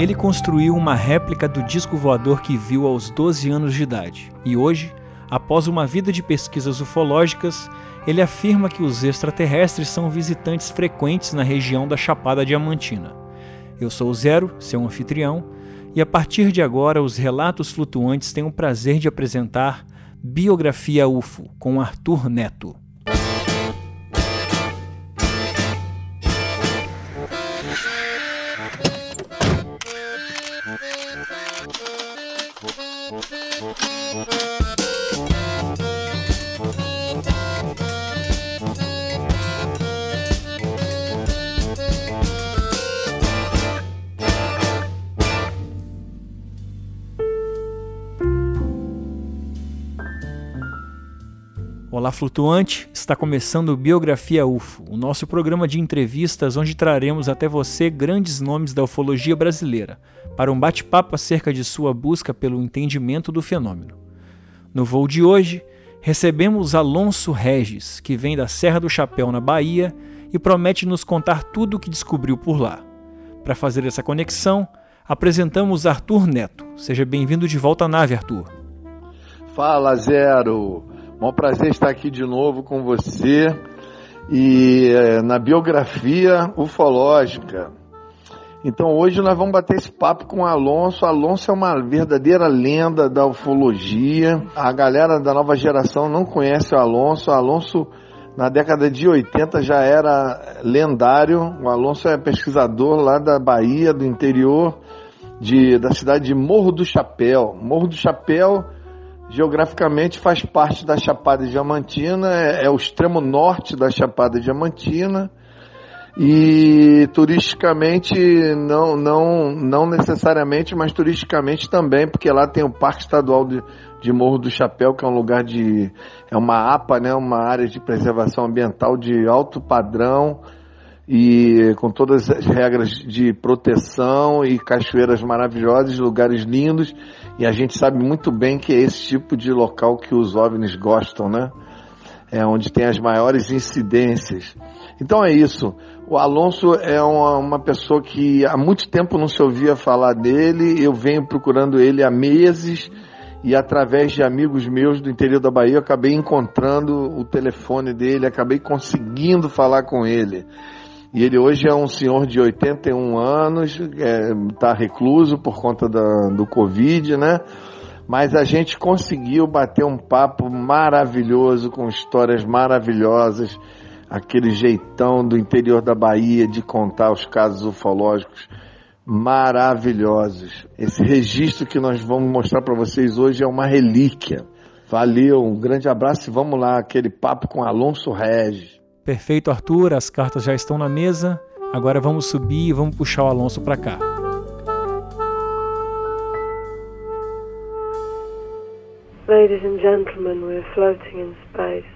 Ele construiu uma réplica do disco voador que viu aos 12 anos de idade e hoje, após uma vida de pesquisas ufológicas, ele afirma que os extraterrestres são visitantes frequentes na região da Chapada Diamantina. Eu sou o Zero, seu anfitrião, e a partir de agora os relatos flutuantes têm o prazer de apresentar Biografia UFO com Arthur Neto. Flutuante, está começando Biografia UFO, o nosso programa de entrevistas onde traremos até você grandes nomes da ufologia brasileira, para um bate-papo acerca de sua busca pelo entendimento do fenômeno. No voo de hoje, recebemos Alonso Regis, que vem da Serra do Chapéu, na Bahia, e promete nos contar tudo o que descobriu por lá. Para fazer essa conexão, apresentamos Arthur Neto. Seja bem-vindo de volta à nave, Arthur. Fala, Zero! Um prazer estar aqui de novo com você e é, na biografia ufológica. Então hoje nós vamos bater esse papo com o Alonso. Alonso é uma verdadeira lenda da ufologia. A galera da nova geração não conhece o Alonso. O Alonso na década de 80 já era lendário. O Alonso é pesquisador lá da Bahia, do interior de, da cidade de Morro do Chapéu. Morro do Chapéu Geograficamente faz parte da Chapada Diamantina, é, é o extremo norte da Chapada Diamantina. E turisticamente não, não, não necessariamente, mas turisticamente também, porque lá tem o Parque Estadual de, de Morro do Chapéu, que é um lugar de é uma APA, né, uma área de preservação ambiental de alto padrão e com todas as regras de proteção e cachoeiras maravilhosas, lugares lindos e a gente sabe muito bem que é esse tipo de local que os OVNIs gostam, né? É onde tem as maiores incidências. Então é isso. O Alonso é uma, uma, pessoa que há muito tempo não se ouvia falar dele. Eu venho procurando ele há meses e através de amigos meus do interior da Bahia eu acabei encontrando o telefone dele, acabei conseguindo falar com ele. E ele hoje é um senhor de 81 anos, está é, tá recluso por conta da, do Covid, né? Mas a gente conseguiu bater um papo maravilhoso, com histórias maravilhosas, aquele jeitão do interior da Bahia de contar os casos ufológicos maravilhosos. Esse registro que nós vamos mostrar para vocês hoje é uma relíquia. Valeu, um grande abraço e vamos lá, aquele papo com Alonso Regis. Perfeito, Arthur, as cartas já estão na mesa. Agora vamos subir e vamos puxar o Alonso para cá. Ladies and gentlemen, we're floating in space.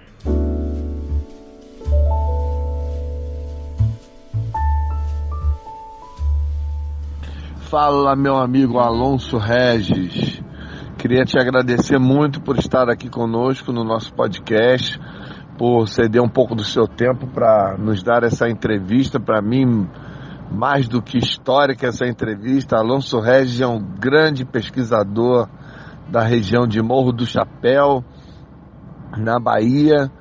Fala, meu amigo Alonso Regis. Queria te agradecer muito por estar aqui conosco no nosso podcast por ceder um pouco do seu tempo para nos dar essa entrevista. Para mim, mais do que histórica essa entrevista. Alonso Regis é um grande pesquisador da região de Morro do Chapéu, na Bahia.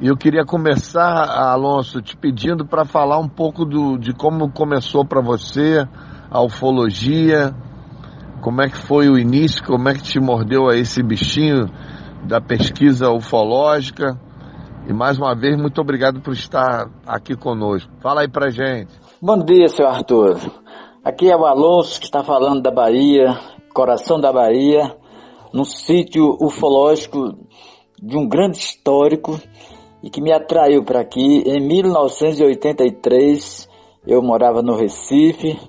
E eu queria começar, Alonso, te pedindo para falar um pouco do, de como começou para você a ufologia, como é que foi o início, como é que te mordeu a esse bichinho da pesquisa ufológica e mais uma vez, muito obrigado por estar aqui conosco. Fala aí pra gente. Bom dia, seu Arthur. Aqui é o Alonso que está falando da Bahia, coração da Bahia, num sítio ufológico de um grande histórico e que me atraiu para aqui. Em 1983, eu morava no Recife,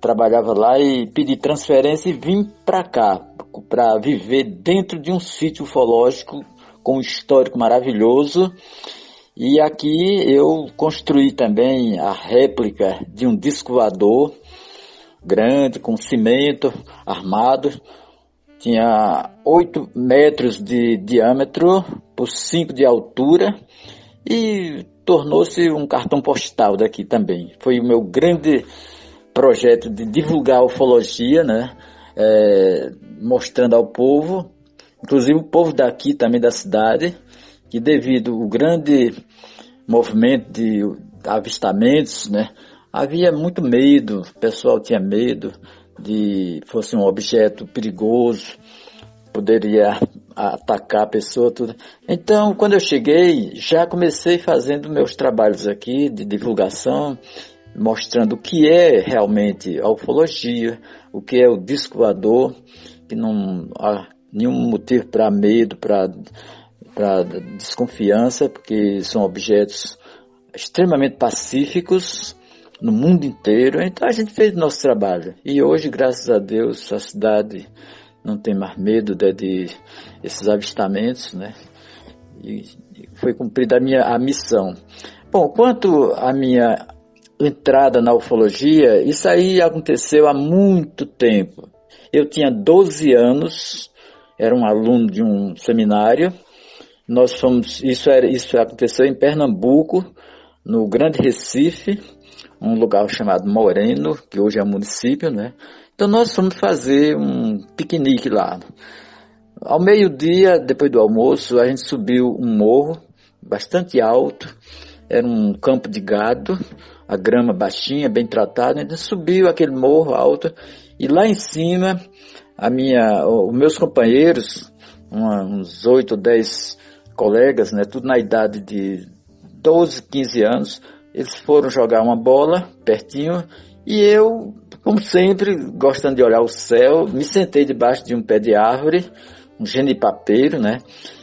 trabalhava lá e pedi transferência e vim para cá para viver dentro de um sítio ufológico com um histórico maravilhoso. E aqui eu construí também a réplica de um disco voador grande, com cimento armado. Tinha 8 metros de diâmetro por 5 de altura e tornou-se um cartão postal daqui também. Foi o meu grande projeto de divulgar a ufologia, né? É, mostrando ao povo, inclusive o povo daqui também da cidade, que devido ao grande movimento de avistamentos, né? Havia muito medo, o pessoal tinha medo de fosse um objeto perigoso, poderia atacar a pessoa, tudo. Então, quando eu cheguei, já comecei fazendo meus trabalhos aqui de divulgação, mostrando o que é realmente a ufologia, o que é o disco voador, que não nenhum motivo para medo, para desconfiança, porque são objetos extremamente pacíficos no mundo inteiro. Então a gente fez nosso trabalho. E hoje, graças a Deus, a cidade não tem mais medo de, de esses avistamentos, né? E foi cumprida a minha a missão. Bom, quanto à minha entrada na ufologia, isso aí aconteceu há muito tempo. Eu tinha 12 anos, era um aluno de um seminário. Nós fomos, isso era, isso aconteceu em Pernambuco, no Grande Recife, um lugar chamado Moreno, que hoje é município, né? Então nós fomos fazer um piquenique lá. Ao meio-dia, depois do almoço, a gente subiu um morro bastante alto, era um campo de gado, a grama baixinha, bem tratada, a gente subiu aquele morro alto e lá em cima, a minha, os meus companheiros, uns oito ou dez colegas, né, tudo na idade de 12, 15 anos, eles foram jogar uma bola pertinho e eu como sempre, gostando de olhar o céu, me sentei debaixo de um pé de árvore, um genipapeiro, né?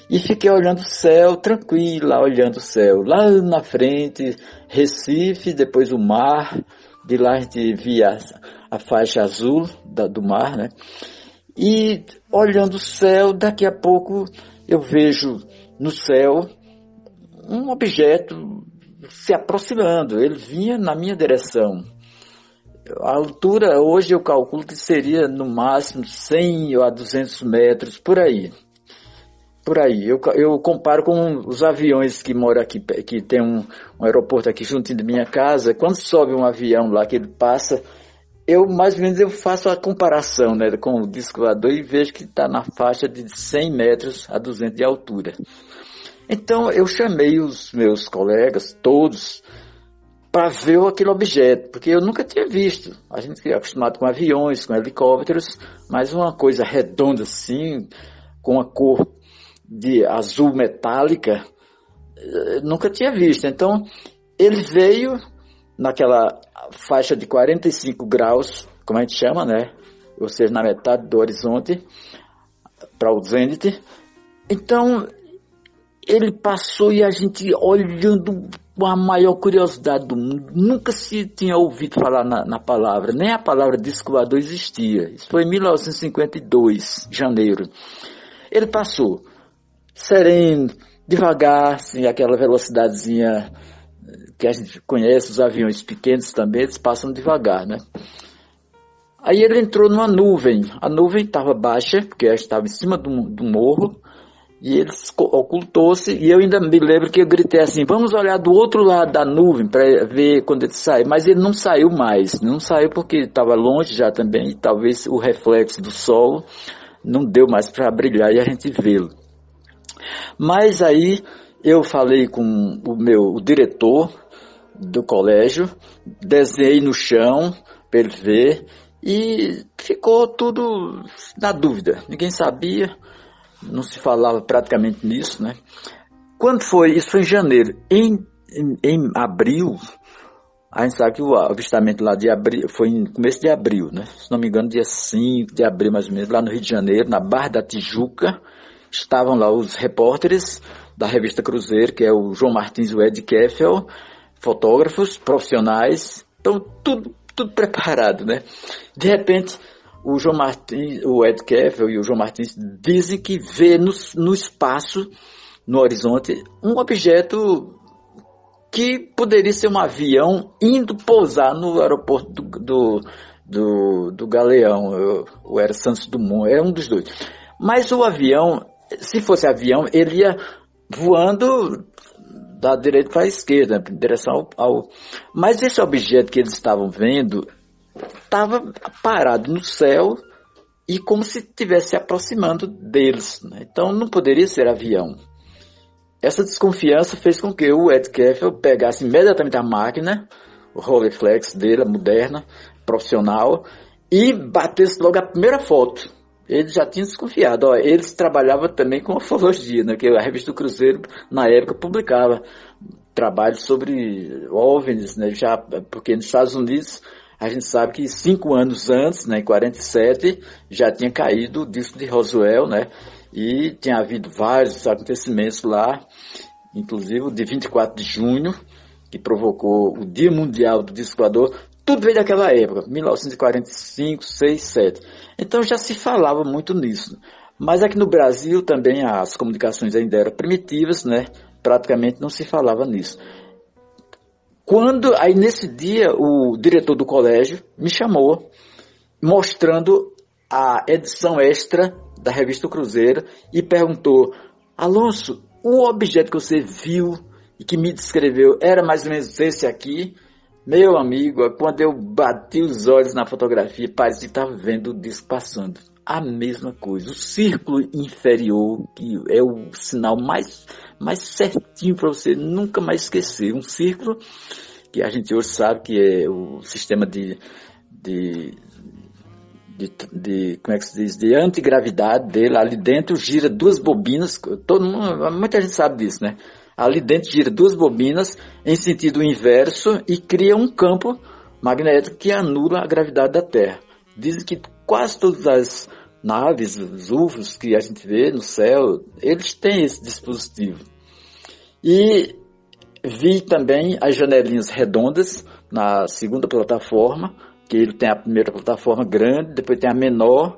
E fiquei olhando o céu, tranquilo, lá olhando o céu. Lá na frente, Recife, depois o mar, de lá a gente via a faixa azul da, do mar, né? E olhando o céu, daqui a pouco eu vejo no céu um objeto se aproximando. Ele vinha na minha direção. A altura hoje eu calculo que seria no máximo 100 a 200 metros, por aí. Por aí. Eu, eu comparo com os aviões que moram aqui, que tem um, um aeroporto aqui junto de minha casa. Quando sobe um avião lá que ele passa, eu mais ou menos eu faço a comparação né, com o disco voador e vejo que está na faixa de 100 metros a 200 de altura. Então eu chamei os meus colegas, todos, para ver aquele objeto, porque eu nunca tinha visto. A gente é acostumado com aviões, com helicópteros, mas uma coisa redonda assim, com a cor de azul metálica, eh, nunca tinha visto. Então, ele veio naquela faixa de 45 graus, como a gente chama, né? Ou seja, na metade do horizonte, para o zênite. Então, ele passou e a gente olhando com a maior curiosidade do mundo. Nunca se tinha ouvido falar na, na palavra, nem a palavra disco voador existia. Isso foi em 1952, janeiro. Ele passou sereno, devagar, assim, aquela velocidadezinha que a gente conhece, os aviões pequenos também, eles passam devagar, né? Aí ele entrou numa nuvem. A nuvem estava baixa, porque estava em cima do, do morro, e ele ocultou-se, e eu ainda me lembro que eu gritei assim, vamos olhar do outro lado da nuvem para ver quando ele sai. Mas ele não saiu mais, não saiu porque estava longe já também, e talvez o reflexo do sol não deu mais para brilhar e a gente vê-lo. Mas aí eu falei com o meu o diretor do colégio, desenhei no chão para ele ver, e ficou tudo na dúvida, ninguém sabia não se falava praticamente nisso, né? Quando foi, isso foi em janeiro, em, em, em abril, a gente sabe que o avistamento lá de abril, foi em começo de abril, né? Se não me engano, dia 5 de abril mais ou menos, lá no Rio de Janeiro, na Barra da Tijuca, estavam lá os repórteres da revista Cruzeiro, que é o João Martins e o Ed Keffel, fotógrafos profissionais, então tudo, tudo preparado, né? De repente, o João Martins, o Ed Keffel e o João Martins dizem que vê no, no espaço, no horizonte, um objeto que poderia ser um avião indo pousar no aeroporto do, do, do, do Galeão, ou era Santos Dumont, era um dos dois. Mas o avião, se fosse avião, ele ia voando da direita para a esquerda, em direção ao, ao... Mas esse objeto que eles estavam vendo estava parado no céu e como se estivesse se aproximando deles. Né? Então não poderia ser avião. Essa desconfiança fez com que o Ed Keffel pegasse imediatamente a máquina, o Rolleiflex dele, a moderna, profissional, e batesse logo a primeira foto. Ele já tinha desconfiado. Ó, eles trabalhavam também com ufologia, né? que a revista do Cruzeiro, na época, publicava trabalhos sobre OVNIs, né? já, porque nos Estados Unidos a gente sabe que cinco anos antes, né, em 47, já tinha caído o disco de Roswell, né? E tinha havido vários acontecimentos lá, inclusive o de 24 de junho, que provocou o Dia Mundial do Disco Voador, tudo veio daquela época, 1945, 6, 7. Então já se falava muito nisso. Mas aqui no Brasil também as comunicações ainda eram primitivas, né? Praticamente não se falava nisso. Quando, aí nesse dia, o diretor do colégio me chamou, mostrando a edição extra da revista Cruzeiro e perguntou: Alonso, o objeto que você viu e que me descreveu era mais ou menos esse aqui? Meu amigo, quando eu bati os olhos na fotografia, parecia que estava vendo o disco passando. A mesma coisa. O círculo inferior, que é o sinal mais, mais certinho para você nunca mais esquecer. Um círculo que a gente hoje sabe que é o sistema de, de de, de, como é que se diz, de antigravidade dele, ali dentro gira duas bobinas, todo mundo, muita gente sabe disso, né? Ali dentro gira duas bobinas em sentido inverso e cria um campo magnético que anula a gravidade da Terra. Dizem que quase todas as naves, os UFOs que a gente vê no céu, eles têm esse dispositivo. E vi também as janelinhas redondas na segunda plataforma, que ele tem a primeira plataforma grande, depois tem a menor,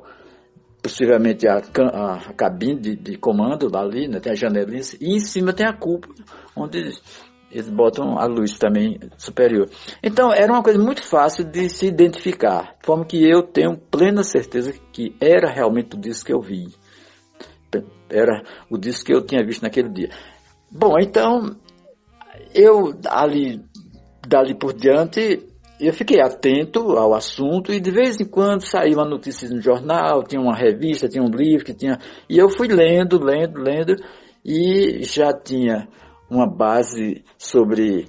possivelmente a, a, cabine de, de, comando ali, né, tem a janelinha, e em cima tem a cúpula, onde eles botam a luz também superior. Então era uma coisa muito fácil de se identificar, de forma que eu tenho plena certeza que era realmente o disco que eu vi. Era o disco que eu tinha visto naquele dia. Bom, então eu ali dali por diante eu fiquei atento ao assunto e de vez em quando saía uma notícia no jornal, tinha uma revista, tinha um livro que tinha. E eu fui lendo, lendo, lendo, e já tinha uma base sobre.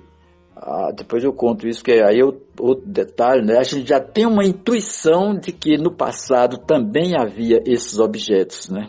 Ah, depois eu conto isso, que aí é outro detalhe, né? A gente já tem uma intuição de que no passado também havia esses objetos, né?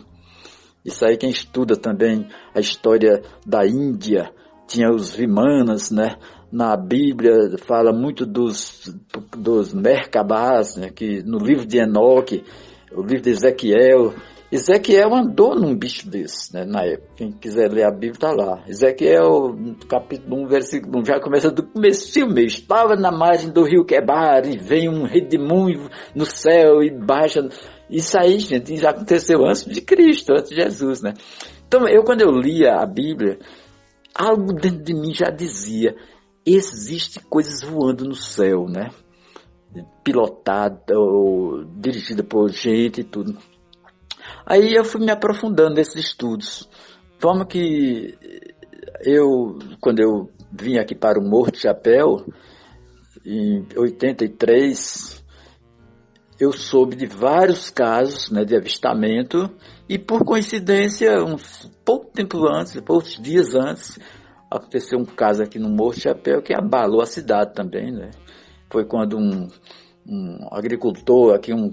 Isso aí quem estuda também a história da Índia, tinha os Vimanas, né? Na Bíblia fala muito dos, dos Merkabás, né, que no livro de Enoque, o livro de Ezequiel, Ezequiel andou num bicho desse, né, na época. Quem quiser ler a Bíblia está lá. Ezequiel, capítulo 1, versículo 1, já começa do começo mesmo. Estava na margem do rio Quebar e vem um redemoinho no céu e baixa. Isso aí, gente, já aconteceu antes de Cristo, antes de Jesus, né? Então, eu quando eu lia a Bíblia, algo dentro de mim já dizia, existe coisas voando no céu, né? Pilotada ou dirigida por gente e tudo. Aí eu fui me aprofundando nesses estudos. Forma que eu, quando eu vim aqui para o Morro de Chapéu, em 83, eu soube de vários casos né, de avistamento e por coincidência, um pouco tempo antes, poucos dias antes, aconteceu um caso aqui no Morro Chapéu que abalou a cidade também, né? Foi quando um, um agricultor aqui, um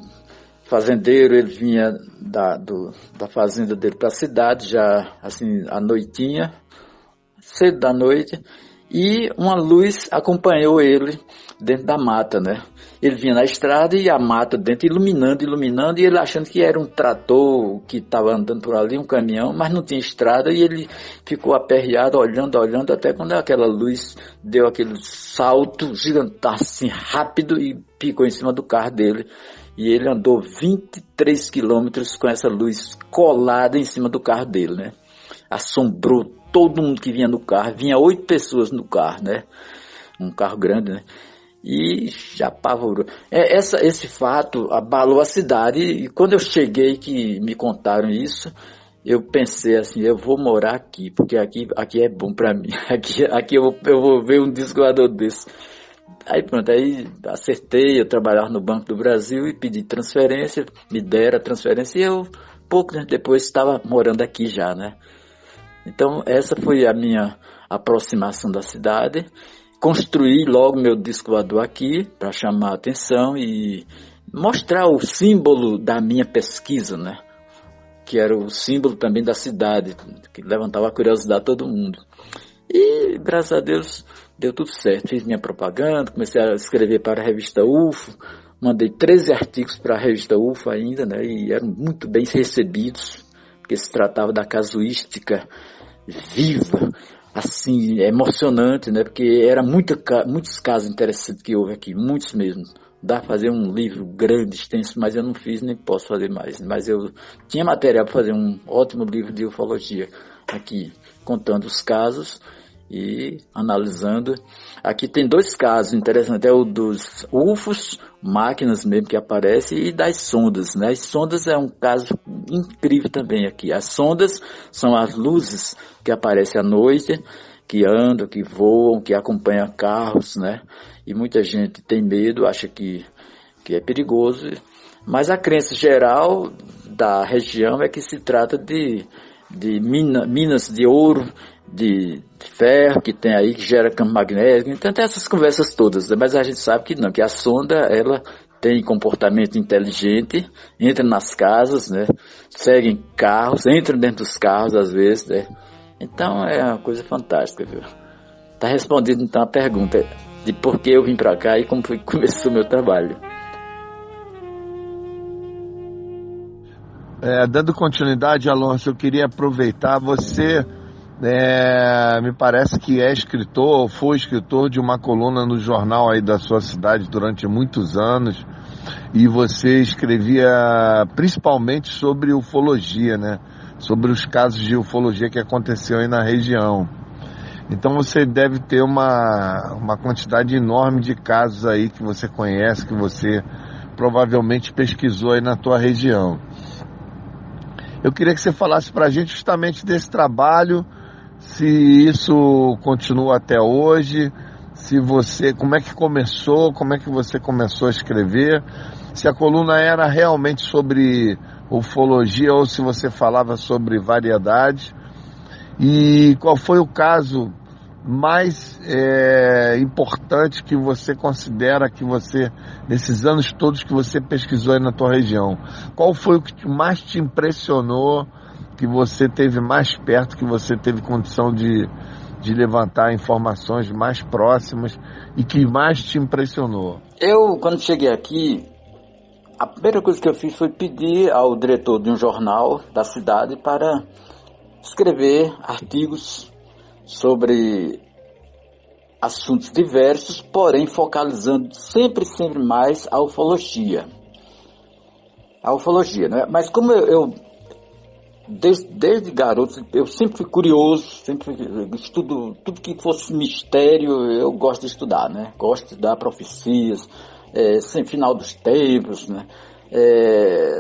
fazendeiro, ele vinha da, do, da fazenda dele para a cidade, já assim, à noitinha, cedo da noite, e uma luz acompanhou ele dentro da mata, né? Ele vinha na estrada e a mata dentro iluminando, iluminando, e ele achando que era um trator que estava andando por ali, um caminhão, mas não tinha estrada, e ele ficou aperreado, olhando, olhando, até quando aquela luz deu aquele salto gigantesco, assim, rápido, e picou em cima do carro dele. E ele andou 23 quilômetros com essa luz colada em cima do carro dele, né? Assombrou todo mundo que vinha no carro, vinha oito pessoas no carro, né? Um carro grande, né? E já apavorou. É, essa, esse fato abalou a cidade e quando eu cheguei que me contaram isso, eu pensei assim, eu vou morar aqui, porque aqui, aqui é bom para mim. Aqui, aqui eu, vou, eu vou ver um discoador desse. Aí pronto, aí acertei, eu trabalhava no Banco do Brasil e pedi transferência, me deram a transferência e eu, pouco depois, estava morando aqui já, né? Então essa foi a minha aproximação da cidade. Construí logo meu disco voador aqui para chamar a atenção e mostrar o símbolo da minha pesquisa, né? Que era o símbolo também da cidade, que levantava a curiosidade de todo mundo. E graças a Deus deu tudo certo. Fiz minha propaganda, comecei a escrever para a revista UFO, mandei 13 artigos para a revista UFO ainda, né? E eram muito bem recebidos, porque se tratava da casuística viva, assim, emocionante, né? Porque era muita, muitos casos interessantes que houve aqui, muitos mesmo. Dá para fazer um livro grande, extenso, mas eu não fiz nem posso fazer mais. Mas eu tinha material para fazer um ótimo livro de ufologia aqui, contando os casos e analisando. Aqui tem dois casos interessantes, é o dos UFOs, máquinas mesmo que aparecem, e das sondas. Né? As sondas é um caso incrível também aqui. As sondas são as luzes que aparecem à noite, que andam, que voam, que acompanham carros, né? E muita gente tem medo, acha que, que é perigoso. Mas a crença geral da região é que se trata de, de mina, minas de ouro de, ferro que tem aí, que gera campo magnético. Então tem essas conversas todas, né? mas a gente sabe que não, que a sonda, ela tem comportamento inteligente, entra nas casas, né? Seguem carros, entra dentro dos carros às vezes, né? Então é uma coisa fantástica, viu? Tá respondido então a pergunta de por que eu vim para cá e como foi que começou o meu trabalho. É, dando continuidade, Alonso, eu queria aproveitar você é, me parece que é escritor, ou foi escritor de uma coluna no jornal aí da sua cidade durante muitos anos. E você escrevia principalmente sobre ufologia, né? Sobre os casos de ufologia que aconteceu aí na região. Então você deve ter uma, uma quantidade enorme de casos aí que você conhece, que você provavelmente pesquisou aí na tua região. Eu queria que você falasse para a gente justamente desse trabalho se isso continua até hoje, se você, como é que começou, como é que você começou a escrever, se a coluna era realmente sobre ufologia ou se você falava sobre variedade e qual foi o caso mais é, importante que você considera que você, nesses anos todos que você pesquisou aí na tua região, qual foi o que mais te impressionou que você teve mais perto, que você teve condição de, de levantar informações mais próximas e que mais te impressionou? Eu, quando cheguei aqui, a primeira coisa que eu fiz foi pedir ao diretor de um jornal da cidade para escrever artigos sobre assuntos diversos, porém focalizando sempre, sempre mais a ufologia. A ufologia, né? Mas como eu, eu desde, desde garoto, eu sempre fui curioso, sempre estudo tudo que fosse mistério, eu gosto de estudar, né? Gosto de estudar profecias, é, sem final dos tempos, né? É,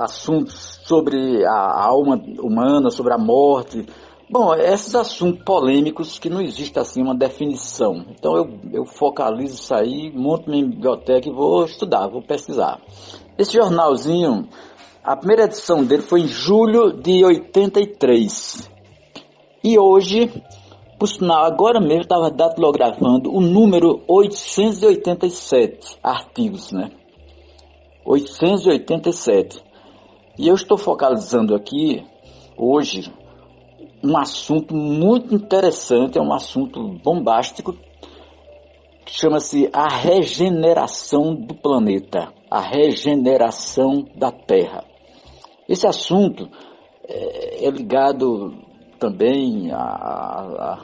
assuntos sobre a alma humana, sobre a morte. Bom, esses assuntos polêmicos que não existe assim uma definição. Então eu, eu focalizo isso aí, monto minha biblioteca e vou estudar, vou pesquisar. Esse jornalzinho a primeira edição dele foi em julho de 83. E hoje, por sinal, agora mesmo estava datilografando o número 887 artigos, né? 887. E eu estou focalizando aqui hoje um assunto muito interessante, é um assunto bombástico, chama-se a regeneração do planeta, a regeneração da Terra. Esse assunto é, é ligado também a, a,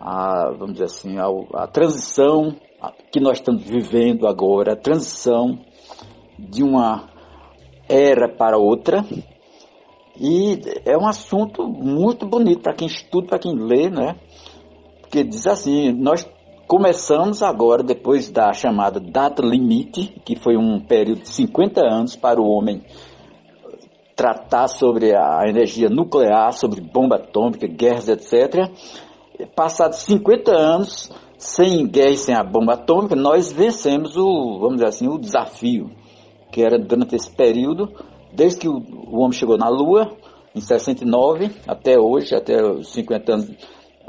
a, vamos dizer assim, a, transição que nós estamos vivendo agora, a transição de uma era para outra. E é um assunto muito bonito para quem estuda, para quem lê, né? Porque diz assim, nós começamos agora, depois da chamada data limite, que foi um período de 50 anos para o homem tratar sobre a energia nuclear, sobre bomba atômica, guerras, etc. Passados 50 anos, sem guerra e sem a bomba atômica, nós vencemos o, vamos dizer assim, o desafio, que era durante esse período, desde que o, o homem chegou na Lua, em 69, até hoje, até os 50 anos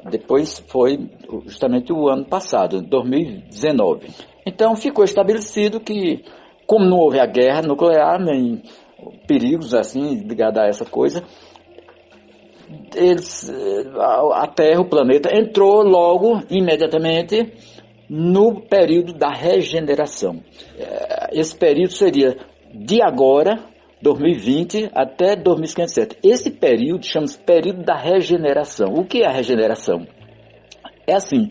depois, foi justamente o ano passado, 2019. Então ficou estabelecido que, como não houve a guerra nuclear, nem perigos assim ligados a essa coisa, eles, a Terra, o planeta, entrou logo, imediatamente, no período da regeneração. É, esse período seria de agora, 2020, até 2057. Esse período chama-se período da regeneração. O que é a regeneração? É assim,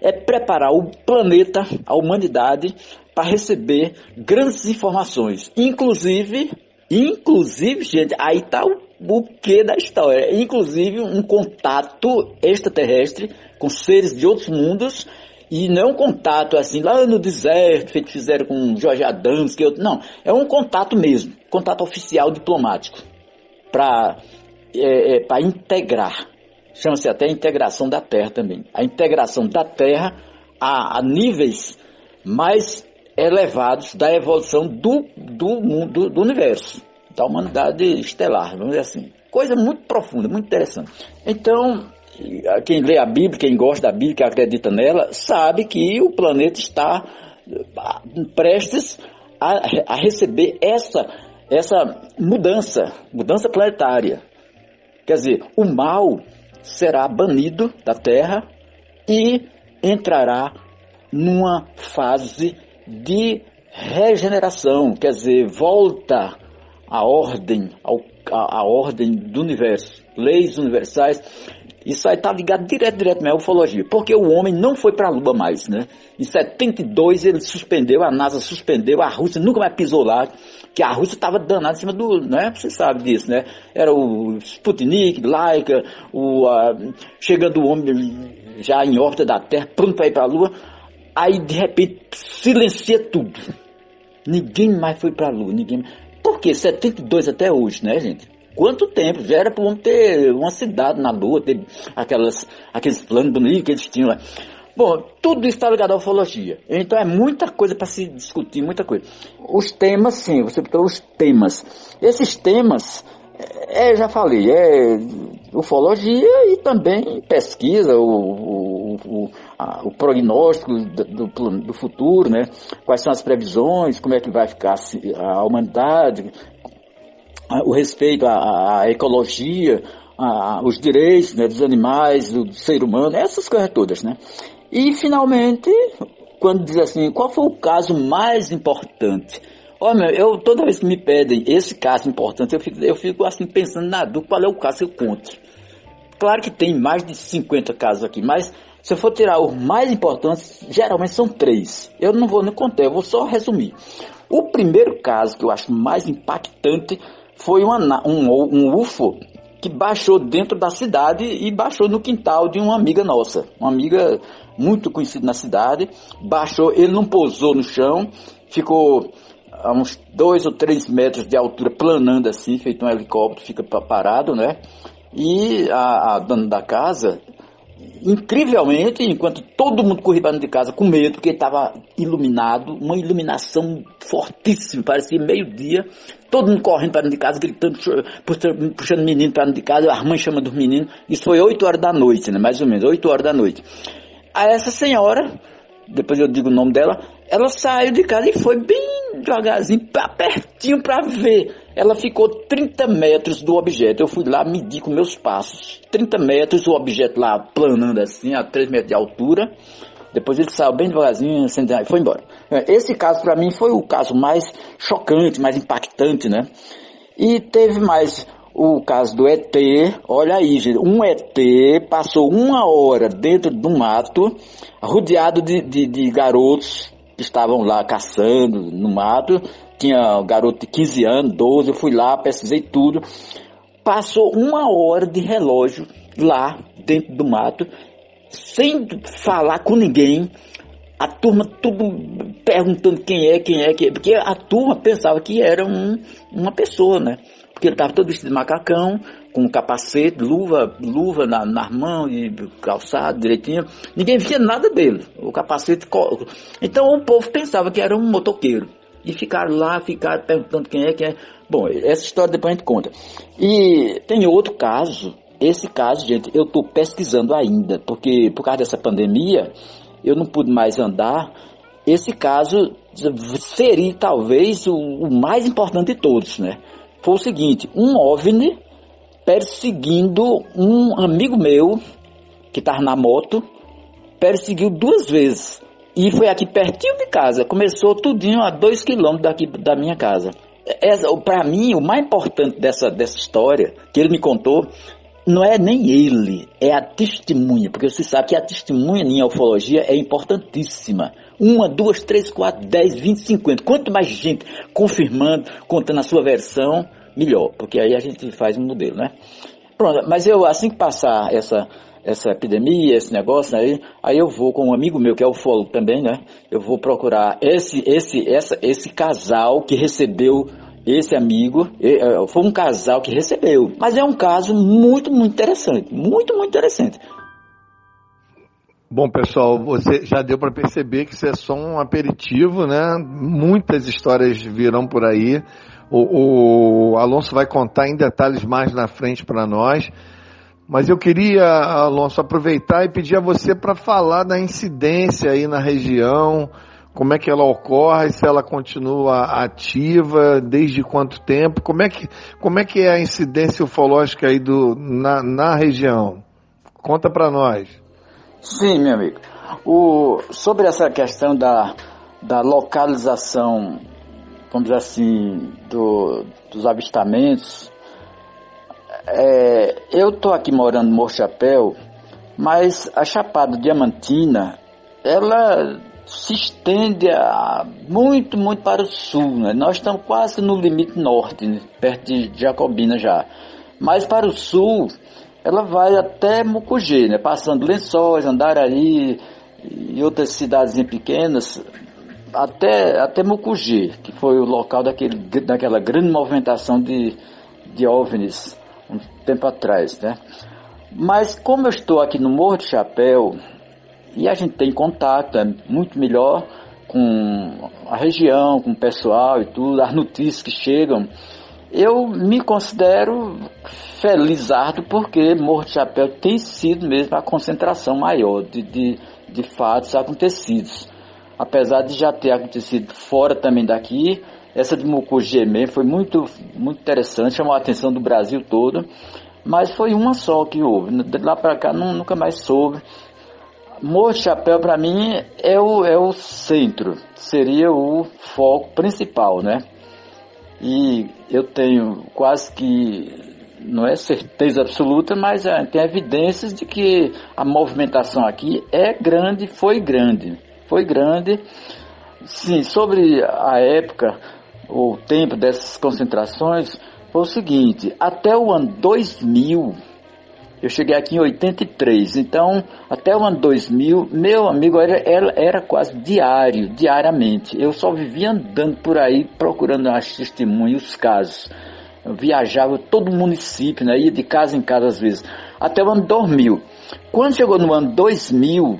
é preparar o planeta, a humanidade, para receber grandes informações, inclusive, inclusive, gente, aí está o que da história. Inclusive um contato extraterrestre com seres de outros mundos. E não um contato assim lá no deserto, feito fizeram com Jorge Adams, que eu, não, é um contato mesmo, contato oficial diplomático para é, é, para integrar, chama-se até integração da Terra também, a integração da Terra a, a níveis mais elevados da evolução do, do mundo do universo da humanidade estelar, vamos dizer assim. Coisa muito profunda, muito interessante. Então, quem lê a Bíblia, quem gosta da Bíblia, quem acredita nela, sabe que o planeta está ah, prestes a, a receber essa, essa mudança, mudança planetária. Quer dizer, o mal será banido da Terra e entrará numa fase de regeneração, quer dizer, volta a ordem, ao, a, a, ordem do universo, leis universais. Isso aí está ligado direto, direto à ufologia, porque o homem não foi para a Lua mais, né? Em 72 ele suspendeu, a NASA suspendeu, a Rússia nunca mais pisou lá, que a Rússia estava danada em cima do, né? Você sabe disso, né? Era o Sputnik, Laika, o, chegando o homem já em órbita da Terra, pronto para ir para a Lua, aí de repente silencia tudo. Ninguém mais foi para a Lua, ninguém por que 72 até hoje, né, gente? Quanto tempo? Já era para ter uma cidade na Lua, ter aquelas, aqueles planos bonitos que eles tinham lá. Bom, tudo está ligado à ufologia. Então é muita coisa para se discutir, muita coisa. Os temas, sim, você botou os temas. Esses temas, é, eu já falei, é ufologia e também pesquisa, o, o, o, a, o prognóstico do, do, do, futuro, né? Quais são as previsões, como é que vai ficar a humanidade, o respeito à, à ecologia, a, os direitos né, dos animais, do ser humano, essas coisas todas, né? E finalmente, quando diz assim, qual foi o caso mais importante? Olha, eu toda vez que me pedem esse caso importante, eu fico, eu fico assim pensando na dúvida qual é o caso que eu conto. Claro que tem mais de 50 casos aqui, mas se eu for tirar os mais importantes, geralmente são três. Eu não vou nem contar, eu vou só resumir. O primeiro caso que eu acho mais impactante foi uma, um, um UFO que baixou dentro da cidade e baixou no quintal de uma amiga nossa, uma amiga muito conhecida na cidade. Baixou, ele não pousou no chão, ficou a uns dois ou três metros de altura planando assim, feito um helicóptero, fica parado, né? E a, a dona da casa, incrivelmente, enquanto todo mundo corria para dentro de casa com medo, porque estava iluminado, uma iluminação fortíssima, parecia meio-dia, todo mundo correndo para dentro de casa, gritando, puxando menino para dentro de casa, a mãe chama dos meninos, isso foi 8 horas da noite, né, mais ou menos, 8 horas da noite. Aí essa senhora, depois eu digo o nome dela, ela saiu de casa e foi bem devagarzinho, pertinho para ver ela ficou 30 metros do objeto. Eu fui lá medir com meus passos. 30 metros, o objeto lá planando assim, a 3 metros de altura. Depois ele saiu bem devagarzinho e foi embora. Esse caso para mim foi o caso mais chocante, mais impactante, né? E teve mais o caso do ET. Olha aí, gente, um ET passou uma hora dentro do mato, rodeado de, de, de garotos que estavam lá caçando no mato, tinha um garoto de 15 anos, 12, eu fui lá, pesquisei tudo. Passou uma hora de relógio lá dentro do mato, sem falar com ninguém. A turma tudo perguntando quem é, quem é, quem é, porque a turma pensava que era um, uma pessoa, né? Ele estava todo vestido de macacão, com capacete, luva, luva na, nas mãos e calçado direitinho. Ninguém via nada dele. O capacete. Então o povo pensava que era um motoqueiro. E ficaram lá, ficaram perguntando quem é, quem é. Bom, essa história depois a gente conta. E tem outro caso. Esse caso, gente, eu estou pesquisando ainda, porque por causa dessa pandemia, eu não pude mais andar. Esse caso seria talvez o, o mais importante de todos, né? Foi o seguinte, um OVNI perseguindo um amigo meu que estava na moto, perseguiu duas vezes. E foi aqui pertinho de casa. Começou tudinho a dois quilômetros daqui da minha casa. Para mim, o mais importante dessa, dessa história que ele me contou não é nem ele, é a testemunha, porque você sabe que a testemunha em ufologia é importantíssima. Uma, duas, três, quatro, dez, vinte, cinquenta. Quanto mais gente confirmando, contando a sua versão, melhor, porque aí a gente faz um modelo, né? Pronto, mas eu, assim que passar essa, essa epidemia, esse negócio aí, aí eu vou com um amigo meu que é ufólogo também, né? Eu vou procurar esse, esse, essa, esse casal que recebeu esse amigo, é, foi um casal que recebeu, mas é um caso muito, muito interessante, muito, muito interessante. Bom, pessoal, você já deu para perceber que isso é só um aperitivo, né? Muitas histórias virão por aí. O, o Alonso vai contar em detalhes mais na frente para nós. Mas eu queria, Alonso, aproveitar e pedir a você para falar da incidência aí na região, como é que ela ocorre, se ela continua ativa, desde quanto tempo, como é que, como é, que é a incidência ufológica aí do, na, na região? Conta para nós. Sim, meu amigo. O, sobre essa questão da, da localização vamos dizer assim, do, dos avistamentos, é, eu estou aqui morando no Morro Chapéu, mas a Chapada Diamantina, ela se estende a, muito, muito para o sul. Né? Nós estamos quase no limite norte, né? perto de Jacobina já. Mas para o sul, ela vai até Mucugê, né? passando Lençóis, Andaraí e outras cidades pequenas, até, até Mucugê, que foi o local daquele, daquela grande movimentação de, de OVNIs um tempo atrás, né? Mas como eu estou aqui no Morro de Chapéu, e a gente tem contato, é muito melhor com a região, com o pessoal e tudo, as notícias que chegam, eu me considero felizardo porque Morro de Chapéu tem sido mesmo a concentração maior de, de, de fatos acontecidos apesar de já ter acontecido fora também daqui, essa de Mucugê mesmo foi muito, muito interessante, chamou a atenção do Brasil todo, mas foi uma só que houve, de lá para cá não, nunca mais soube. Morro Chapéu para mim é o, é o centro, seria o foco principal, né? E eu tenho quase que, não é certeza absoluta, mas é, tem evidências de que a movimentação aqui é grande, foi grande foi grande. Sim, sobre a época, o tempo dessas concentrações, foi o seguinte, até o ano 2000, eu cheguei aqui em 83, então até o ano 2000, meu amigo era, era, era quase diário, diariamente. Eu só vivia andando por aí procurando as testemunhas, os casos. Eu viajava todo o município, né? ia de casa em casa às vezes, até o ano 2000. Quando chegou no ano 2000,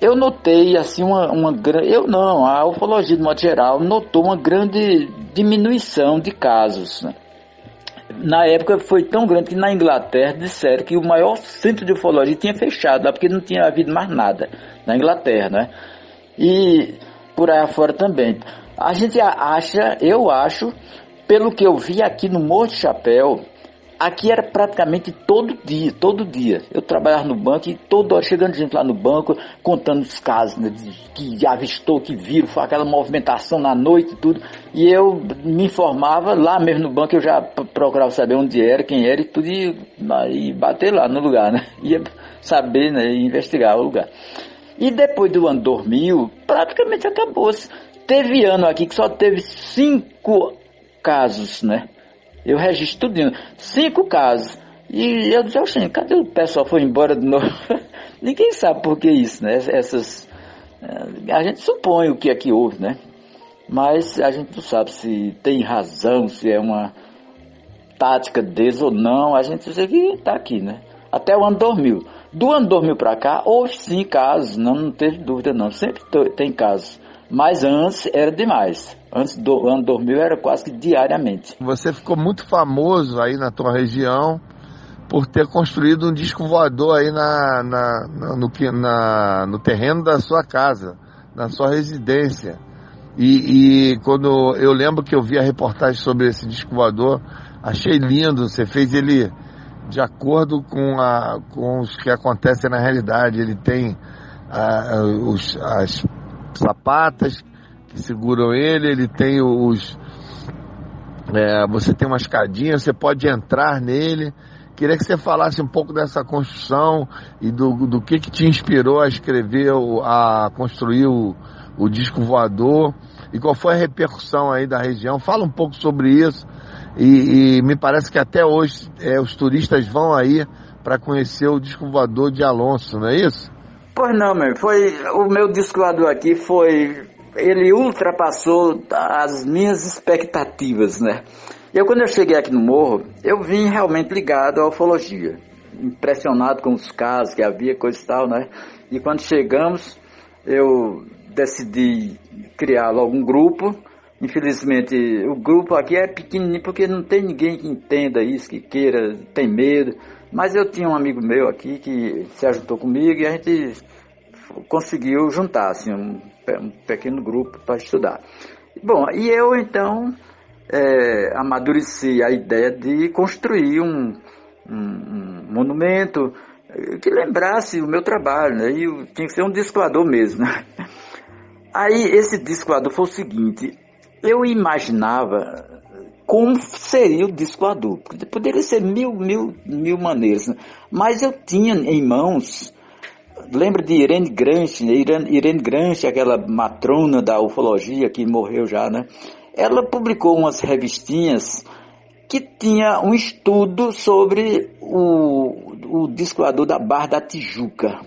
eu notei assim uma, uma grande. Eu não, a ufologia de modo geral notou uma grande diminuição de casos. Né? Na época foi tão grande que na Inglaterra disseram que o maior centro de ufologia tinha fechado porque não tinha havido mais nada na Inglaterra, né? E por aí afora também. A gente acha, eu acho, pelo que eu vi aqui no Morro de Chapéu, Aqui era praticamente todo dia, todo dia. Eu trabalhava no banco e toda hora chegando gente lá no banco, contando os casos né, que avistou, que viram, foi aquela movimentação na noite e tudo. E eu me informava lá mesmo no banco, eu já procurava saber onde era, quem era e tudo, e, e bater lá no lugar, né? Ia saber, né? investigar o lugar. E depois do ano 2000, praticamente acabou-se. Teve ano aqui que só teve cinco casos, né? Eu registro tudo, cinco casos. E eu disse, oxe, cadê o pessoal foi embora de novo? Ninguém sabe por que isso, né? Essas, eh, a gente supõe o que é que houve, né? Mas a gente não sabe se tem razão, se é uma, tática deles ou não, a gente precisa que está aqui, né? Até o ano 2000. Do ano 2000 para cá, houve sim casos, não, não teve dúvida não, sempre tem casos. Mas antes era demais. Antes do ano 2000 era quase que diariamente. Você ficou muito famoso aí na tua região por ter construído um disco voador aí na, na, na no, na, no terreno da sua casa, na sua residência. E, e, quando eu lembro que eu vi a reportagem sobre esse disco voador, achei lindo. Você fez ele de acordo com, a, com os que acontecem na realidade. Ele tem a, os, as sapatas seguram ele, ele tem os. É, você tem uma escadinha, você pode entrar nele. Queria que você falasse um pouco dessa construção e do, do que, que te inspirou a escrever, a construir o, o disco voador e qual foi a repercussão aí da região. Fala um pouco sobre isso e, e me parece que até hoje é, os turistas vão aí para conhecer o disco voador de Alonso, não é isso? Pois não, meu. Foi, o meu disco voador aqui foi. Ele ultrapassou as minhas expectativas, né? Eu, quando eu cheguei aqui no morro, eu vim realmente ligado à ufologia. Impressionado com os casos que havia, coisa e tal, né? E quando chegamos, eu decidi criar logo um grupo. Infelizmente, o grupo aqui é pequenininho porque não tem ninguém que entenda isso, que queira, tem medo. Mas eu tinha um amigo meu aqui que se ajuntou comigo e a gente conseguiu juntar assim, um, um pequeno grupo para estudar. Bom, e eu então é, amadureci a ideia de construir um, um, um, monumento que lembrasse o meu trabalho, né? E tinha que ser um discoador mesmo, né? Aí esse discoador foi o seguinte, eu imaginava como seria o disco adulto. Poderia ser mil, mil, mil maneiras, né? mas eu tinha em mãos, lembra de Irene Grange, né? Irene, Irene Grange, aquela matrona da ufologia que morreu já, né? Ela publicou umas revistinhas que tinha um estudo sobre o, o disco da Barra da Tijuca.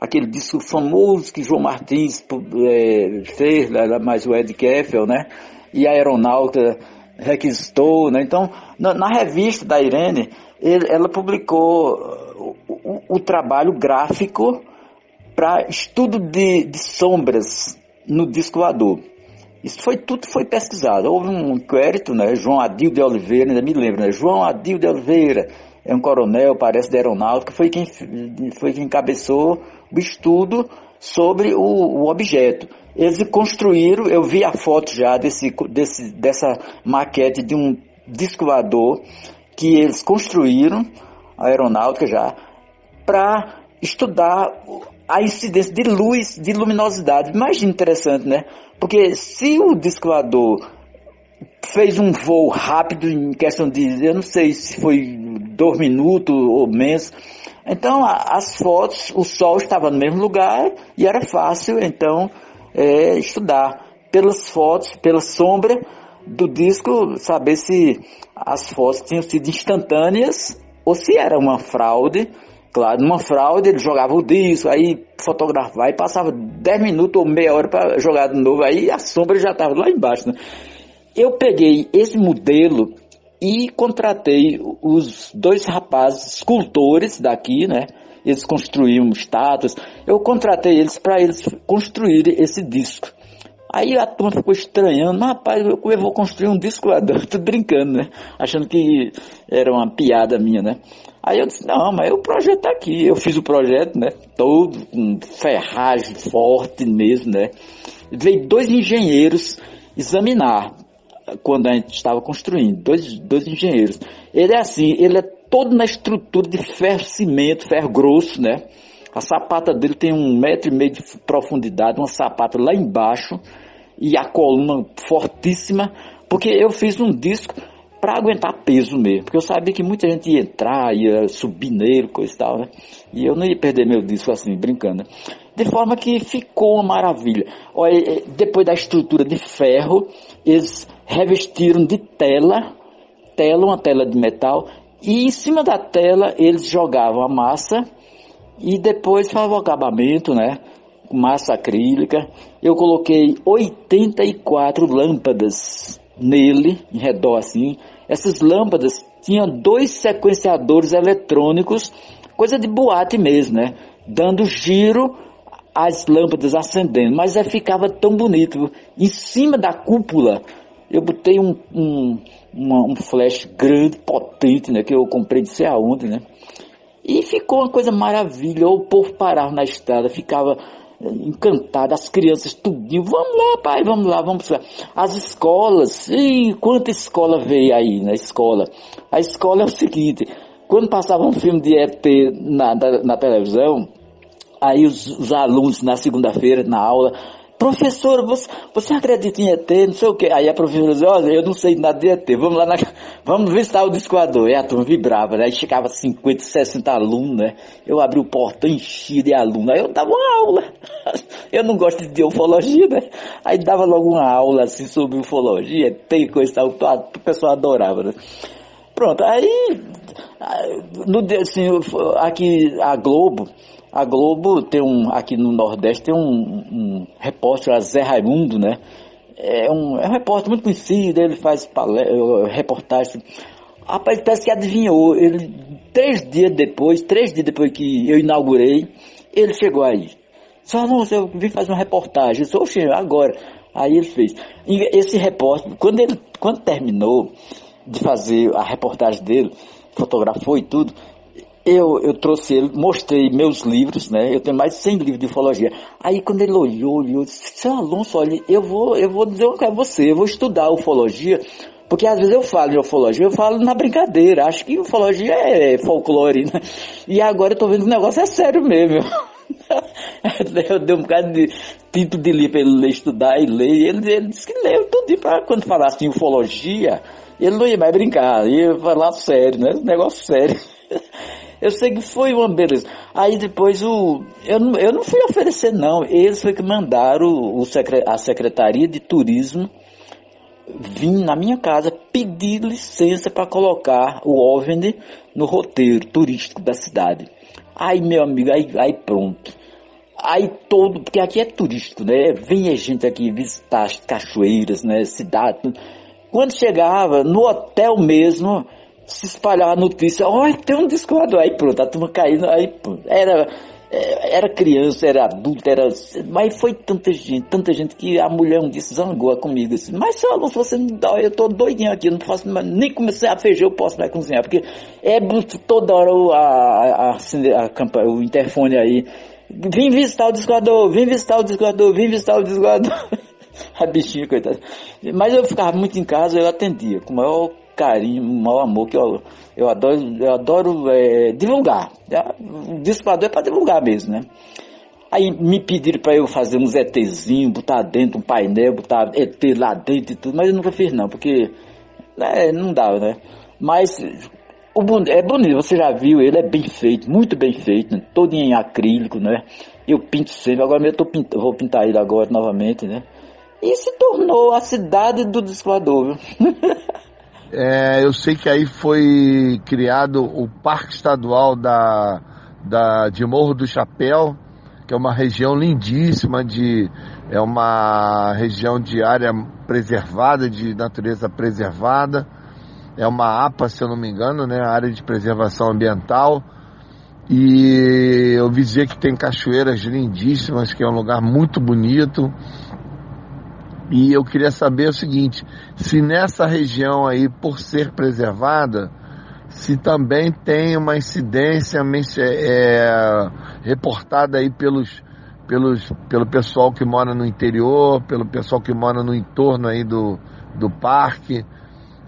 Aquele disco famoso que João Martins é, fez, mais o Ed Keffel, né? E a aeronauta requisitou, né? Então, na, na revista da Irene, ele, ela publicou o, o, trabalho gráfico para estudo de, de, sombras no disco voador. Isso foi tudo foi pesquisado. Houve um inquérito, né? João Adil de Oliveira, ainda me lembro, né? João Adil de Oliveira, é um coronel, parece da aeronáutica, foi quem foi quem encabeçou o estudo sobre o, o objeto. Eles construíram, eu vi a foto já desse, desse, dessa maquete de um disco voador que eles construíram, a aeronáutica já, para estudar a incidência de luz, de luminosidade. Imagina interessante, né? Porque se o disco fez um voo rápido em questão de, eu não sei se foi dois minutos ou menos, então as fotos, o sol estava no mesmo lugar e era fácil, então é, estudar pelas fotos, pela sombra do disco, saber se as fotos tinham sido instantâneas ou se era uma fraude. Claro, numa fraude ele jogava o disco, aí fotografava e passava 10 minutos ou meia hora para jogar de novo, aí a sombra já estava lá embaixo. Né? Eu peguei esse modelo e contratei os dois rapazes escultores daqui, né? eles construíam estátuas. Eu contratei eles para eles construírem esse disco. Aí a turma ficou estranhando, rapaz, eu, eu vou construir um disco lá, tô brincando, né? Achando que era uma piada minha, né? Aí eu disse, não, mas o projeto tá aqui. Eu fiz o projeto, né? Todo com ferragem forte mesmo, né? Veio dois engenheiros examinar quando a gente estava construindo, dois, dois engenheiros. Ele é assim, ele é todo na estrutura de ferro cimento, ferro grosso, né? A sapata dele tem um metro e meio de profundidade, uma sapata lá embaixo e a coluna fortíssima, porque eu fiz um disco para aguentar peso mesmo, porque eu sabia que muita gente ia entrar, ia subir nele, coisa e tal, né? E eu não ia perder meu disco assim, brincando. Né? De forma que ficou uma maravilha. Olha, depois da estrutura de ferro, eles revestiram de tela, tela, uma tela de metal, e em cima da tela eles jogavam a massa e depois fazia o acabamento, né? Massa acrílica. Eu coloquei 84 lâmpadas nele, em redor assim. Essas lâmpadas tinham dois sequenciadores eletrônicos, coisa de boate mesmo, né? Dando giro as lâmpadas acendendo, mas aí ficava tão bonito. Em cima da cúpula, eu botei um, um, uma, um flash grande, potente, né? Que eu comprei de sei aonde, né? E ficou uma coisa maravilha. O povo parava na estrada, ficava encantado, as crianças tudinho, vamos lá pai, vamos lá, vamos lá. As escolas, e quanta escola veio aí na escola? A escola é o seguinte, quando passava um filme de ET na, na, na televisão, aí os, os alunos na segunda-feira, na aula, professora, você, você acredita em ET, não sei o que. Aí a professora dizia, olha, eu não sei nada de ET, vamos lá, na, vamos visitar o discoador. E a turma vibrava, né? Aí chegava 50, 60 alunos, né? Eu abri o portão, enchia de alunos, aí eu dava uma aula. Eu não gosto de ufologia, né? Aí dava logo uma aula, assim, sobre ufologia, tem coisa e tal, o pessoal adorava, né? Pronto, aí, no, assim, aqui a Globo, a Globo tem um, aqui no Nordeste, tem um, um repórter, Zé Raimundo, né? É um, é um repórter muito conhecido, ele faz reportagem. Rapaz, parece que adivinhou. Ele, três dias depois, três dias depois que eu inaugurei, ele chegou aí. Só não, eu vim fazer uma reportagem. Eu disse, agora. Aí ele fez. E esse repórter, quando ele quando terminou de fazer a reportagem dele, fotografou e tudo, eu, eu trouxe ele, mostrei meus livros, né? Eu tenho mais de 100 livros de ufologia. Aí quando ele olhou, olhou, disse, seu Alonso, olha, eu vou, eu vou dizer uma coisa a você, eu vou estudar ufologia, porque às vezes eu falo de ufologia, eu falo na brincadeira, acho que ufologia é folclore, né? E agora eu tô vendo que o negócio é sério mesmo. eu dei um bocado de tinto de livro para ele ler, estudar e ler, ele, ele disse que leu tudo para quando falasse em ufologia, ele não ia mais brincar, ia falar sério, né? Negócio sério. Eu sei que foi uma beleza. Aí depois o. Eu não, eu não fui oferecer, não. Eles foi que mandaram o, a Secretaria de Turismo vir na minha casa pedir licença para colocar o OVNI no roteiro turístico da cidade. Aí, meu amigo, aí, aí pronto. Aí todo, porque aqui é turístico, né? Vem a gente aqui visitar as cachoeiras, né? Cidade. Quando chegava no hotel mesmo, se espalhar a notícia, olha, tem um discordador, aí pronto, a turma caindo, aí pronto. Era, é, era criança, era adulto, era. Mas foi tanta gente, tanta gente que a mulher um dia se zangou comigo. Assim, mas seu Alonso, você não dá, eu tô doidinho aqui, não posso nem começar a feijão, eu posso mais cozinhar, porque é toda hora o, a, a, a, o interfone aí. Vim visitar o discordador, vim visitar o discordador, vim visitar o discordador. a bichinha, coitada. Mas eu ficava muito em casa, eu atendia, com o maior carinho, um mau amor que eu, eu adoro, eu adoro é, divulgar. O discador é para divulgar mesmo, né? Aí me pediram para eu fazer uns ETzinhos, botar dentro um painel, botar ET lá dentro e tudo, mas eu nunca fiz não, porque né, não dava, né? Mas o, é bonito, você já viu, ele é bem feito, muito bem feito, né? todo em acrílico, né? Eu pinto sempre, agora eu tô vou pintar ele agora novamente, né? E se tornou a cidade do discoador, viu? É, eu sei que aí foi criado o Parque Estadual da, da, de Morro do Chapéu, que é uma região lindíssima, de, é uma região de área preservada, de natureza preservada. É uma APA, se eu não me engano, né? Área de Preservação Ambiental. E eu vi dizer que tem cachoeiras lindíssimas, que é um lugar muito bonito. E eu queria saber o seguinte: se nessa região aí, por ser preservada, se também tem uma incidência é, reportada aí pelos, pelos, pelo pessoal que mora no interior, pelo pessoal que mora no entorno aí do, do parque.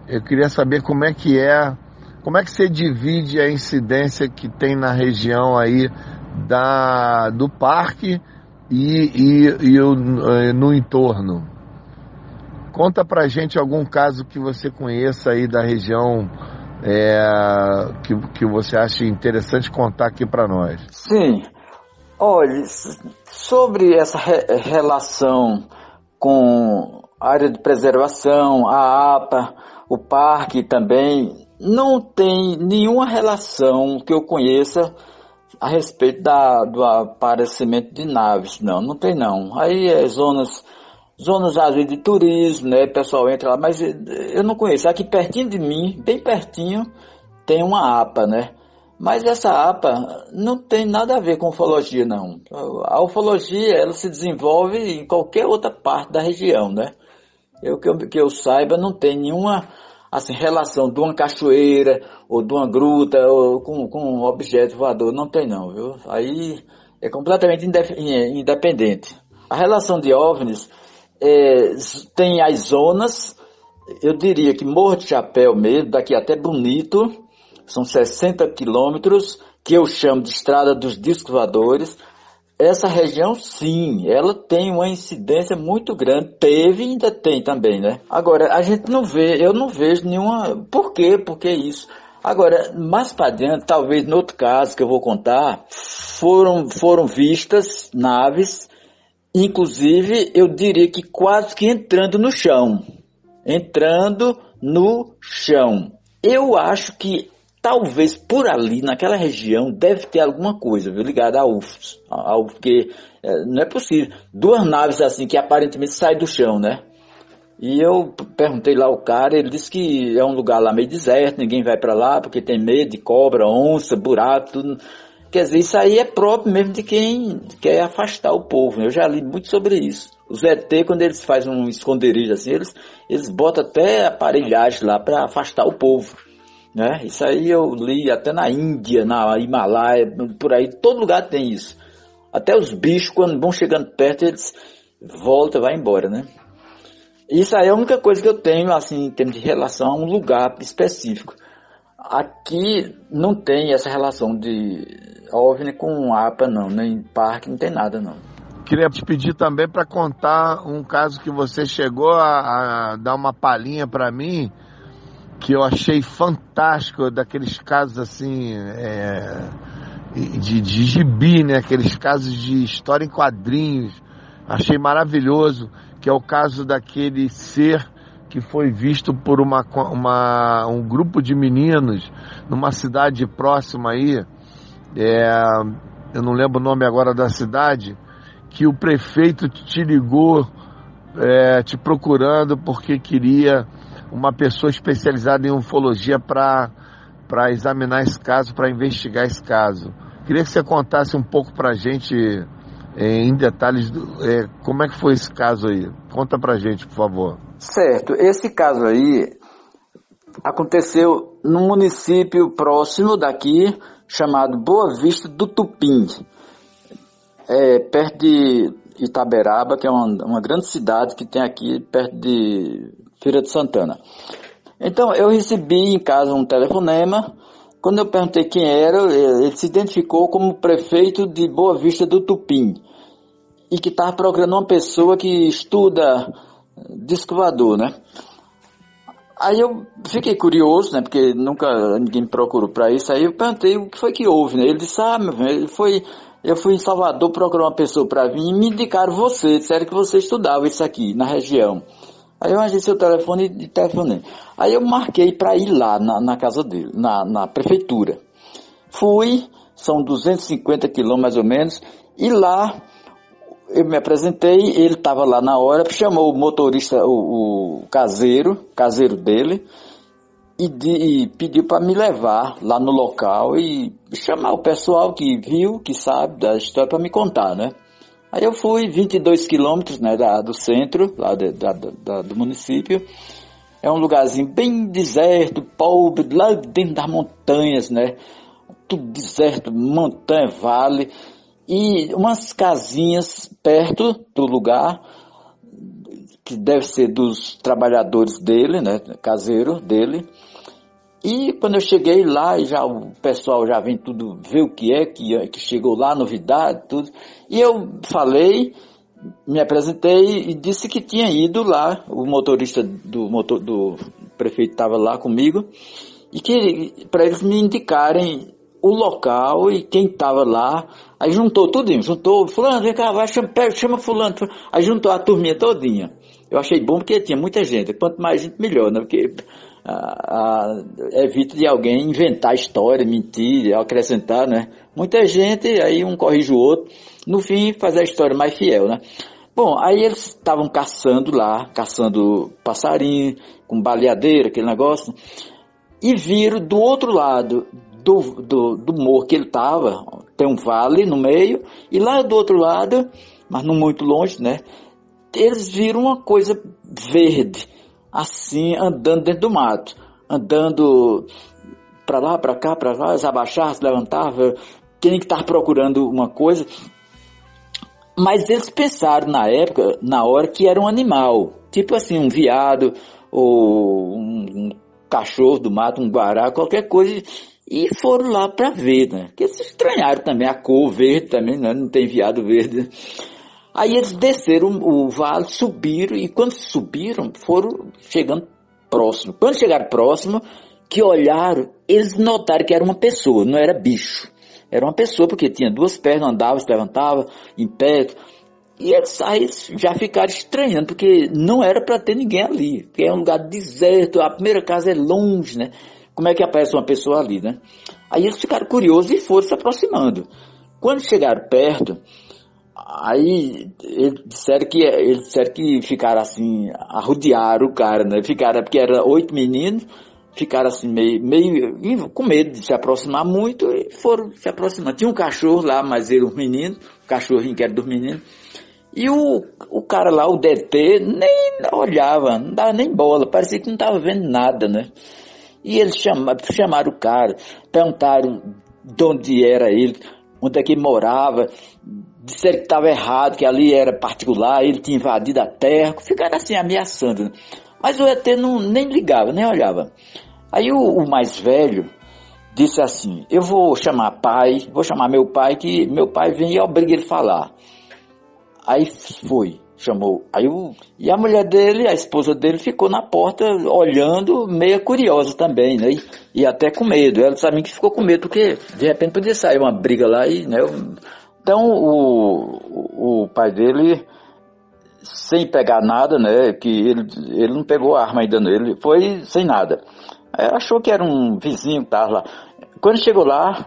Eu queria saber como é que é, como é que você divide a incidência que tem na região aí da, do parque e, e, e o, no entorno. Conta pra gente algum caso que você conheça aí da região é, que, que você acha interessante contar aqui para nós. Sim. Olha, sobre essa re relação com a área de preservação, a APA, o parque também, não tem nenhuma relação que eu conheça a respeito da, do aparecimento de naves, não, não tem não. Aí é zonas zonas vezes de turismo, né? O pessoal entra lá, mas eu não conheço. Aqui pertinho de mim, bem pertinho, tem uma APA, né? Mas essa APA não tem nada a ver com ufologia, não. A ufologia, ela se desenvolve em qualquer outra parte da região, né? Eu, que, eu, que eu saiba, não tem nenhuma assim, relação de uma cachoeira ou de uma gruta ou com, com um objeto voador. Não tem não, viu? Aí é completamente independente. A relação de OVNIs é, tem as zonas, eu diria que Morro de Chapéu mesmo, daqui até Bonito, são 60 quilômetros, que eu chamo de Estrada dos Discos Voadores. Essa região, sim, ela tem uma incidência muito grande. Teve e ainda tem também, né? Agora, a gente não vê, eu não vejo nenhuma. Por quê? Por que isso? Agora, mais para dentro, talvez no outro caso que eu vou contar, foram, foram vistas naves, inclusive eu diria que quase que entrando no chão. Entrando no chão. Eu acho que talvez por ali, naquela região, deve ter alguma coisa, viu, ligada a UFOS. A, a, porque é, não é possível. Duas naves assim que aparentemente saem do chão, né? E eu perguntei lá ao cara, ele disse que é um lugar lá meio deserto, ninguém vai para lá porque tem medo de cobra, onça, buraco, tudo. Quer dizer, isso aí é próprio mesmo de quem quer afastar o povo. Né? Eu já li muito sobre isso. Os ET, quando eles fazem um esconderijo assim, eles, eles botam até aparelhagem lá para afastar o povo. Né? Isso aí eu li até na Índia, na Himalaia, por aí, todo lugar tem isso. Até os bichos, quando vão chegando perto, eles voltam, vai embora, né? Isso aí é a única coisa que eu tenho, assim, em termos de relação a um lugar específico. Aqui não tem essa relação de OVNI com APA, não, nem parque, não tem nada, não. Queria te pedir também para contar um caso que você chegou a, a dar uma palhinha para mim, que eu achei fantástico, daqueles casos assim, é, de, de gibi, né? Aqueles casos de história em quadrinhos. Achei maravilhoso, que é o caso daquele ser que foi visto por uma, uma, um grupo de meninos numa cidade próxima aí, é, eu não lembro o nome agora da cidade, que o prefeito te ligou é, te procurando porque queria uma pessoa especializada em ufologia para examinar esse caso, para investigar esse caso. Queria que você contasse um pouco para a gente, é, em detalhes, do, é, como é que foi esse caso aí. Conta para a gente, por favor. Certo. Esse caso aí aconteceu num município próximo daqui, chamado Boa Vista do Tupim, é, perto de Itaberaba, que é uma, uma grande cidade que tem aqui perto de Feira de Santana. Então, eu recebi em casa um telefonema. Quando eu perguntei quem era, ele se identificou como prefeito de Boa Vista do Tupim e que estava procurando uma pessoa que estuda disco né? Aí eu fiquei curioso, né? Porque nunca ninguém me procurou para isso. Aí eu perguntei o que foi que houve, né? Ele disse, ah, meu velho, ele foi, eu fui em Salvador procurar uma pessoa para vir e me indicaram você, disseram que você estudava isso aqui na região. Aí eu arranjei seu telefone e telefonei. Aí eu marquei para ir lá na, na, casa dele, na, na prefeitura. Fui, são 250 quilômetros mais ou menos, e lá eu me apresentei, ele estava lá na hora, chamou o motorista, o, o caseiro, caseiro dele, e, de, e pediu para me levar lá no local e chamar o pessoal que viu, que sabe da história para me contar, né? Aí eu fui 22 quilômetros né, do centro, lá de, da, da, do município. É um lugarzinho bem deserto, pobre, lá dentro das montanhas, né? Tudo deserto, montanha, vale. E umas casinhas perto do lugar, que deve ser dos trabalhadores dele, né? Caseiro dele. E quando eu cheguei lá, já o pessoal já vem tudo ver o que é, que, que chegou lá, novidade, tudo. E eu falei, me apresentei e disse que tinha ido lá, o motorista do, motor, do prefeito estava lá comigo, e que para eles me indicarem o local e quem estava lá. Aí juntou tudinho, juntou, fulano, vem cá, vai, chama, chama fulano. Aí juntou a turminha todinha. Eu achei bom porque tinha muita gente. Quanto mais gente, melhor, né? Porque evita de alguém inventar história, mentir, acrescentar, né? Muita gente, aí um corrige o outro, no fim faz a história mais fiel, né? Bom, aí eles estavam caçando lá, caçando passarinho, com baleadeira, aquele negócio, e viram do outro lado do, do, do morro que ele estava, tem um vale no meio, e lá do outro lado, mas não muito longe, né? Eles viram uma coisa verde, assim, andando dentro do mato, andando para lá, para cá, para lá, se abaixava, se levantava, quem que estar procurando uma coisa. Mas eles pensaram na época, na hora, que era um animal, tipo assim, um viado, ou um, um cachorro do mato, um guará, qualquer coisa, e foram lá para ver, né? Porque eles estranharam também a cor verde também, né? Não tem viado verde. Aí eles desceram o vale, subiram, e quando subiram, foram chegando próximo. Quando chegaram próximo, que olharam, eles notaram que era uma pessoa, não era bicho. Era uma pessoa, porque tinha duas pernas, andava, se levantava, em pé. E eles aí já ficaram estranhando, porque não era para ter ninguém ali. Porque é um lugar deserto, a primeira casa é longe, né? Como é que aparece uma pessoa ali, né? Aí eles ficaram curiosos e foram se aproximando. Quando chegaram perto, aí eles disseram que, eles disseram que ficaram assim, arrodearam o cara, né? Ficaram, porque eram oito meninos, ficaram assim meio, meio com medo de se aproximar muito e foram se aproximando. Tinha um cachorro lá, mas ele, um menino, o cachorrinho que era dos meninos. E o, o cara lá, o DT, nem olhava, não dava nem bola, parecia que não estava vendo nada, né? E eles chamaram, chamaram o cara, perguntaram de onde era ele, onde é que morava, disseram que estava errado, que ali era particular, ele tinha invadido a terra, ficaram assim ameaçando. Né? Mas o ET não, nem ligava, nem olhava. Aí o, o, mais velho disse assim: Eu vou chamar pai, vou chamar meu pai, que meu pai vem e obriga ele a falar. Aí foi, chamou. Aí o, e a mulher dele, a esposa dele, ficou na porta olhando, meio curiosa também, né? E, e até com medo. Ela sabia que ficou com medo, porque de repente podia sair uma briga lá e, né? Então o, o pai dele sem pegar nada, né? Que ele, ele não pegou a arma ainda nele, foi sem nada. Aí achou que era um vizinho que estava lá. Quando chegou lá,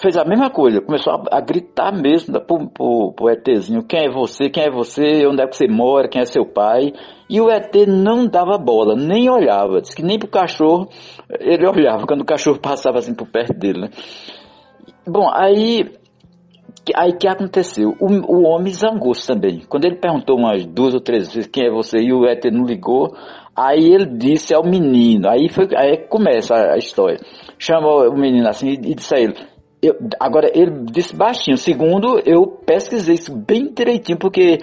fez a mesma coisa, começou a, a gritar mesmo pro, pro, pro ETzinho, quem é você, quem é você, onde é que você mora, quem é seu pai. E o ET não dava bola, nem olhava. Diz que nem pro cachorro ele olhava, quando o cachorro passava assim por perto dele, né? Bom, aí Aí que aconteceu? O, o homem zangou-se também. Quando ele perguntou umas duas ou três vezes quem é você e o Éter não ligou, aí ele disse ao menino, aí, foi, aí começa a, a história. Chamou o menino assim e, e disse a ele, eu, agora ele disse baixinho, segundo eu pesquisei isso bem direitinho, porque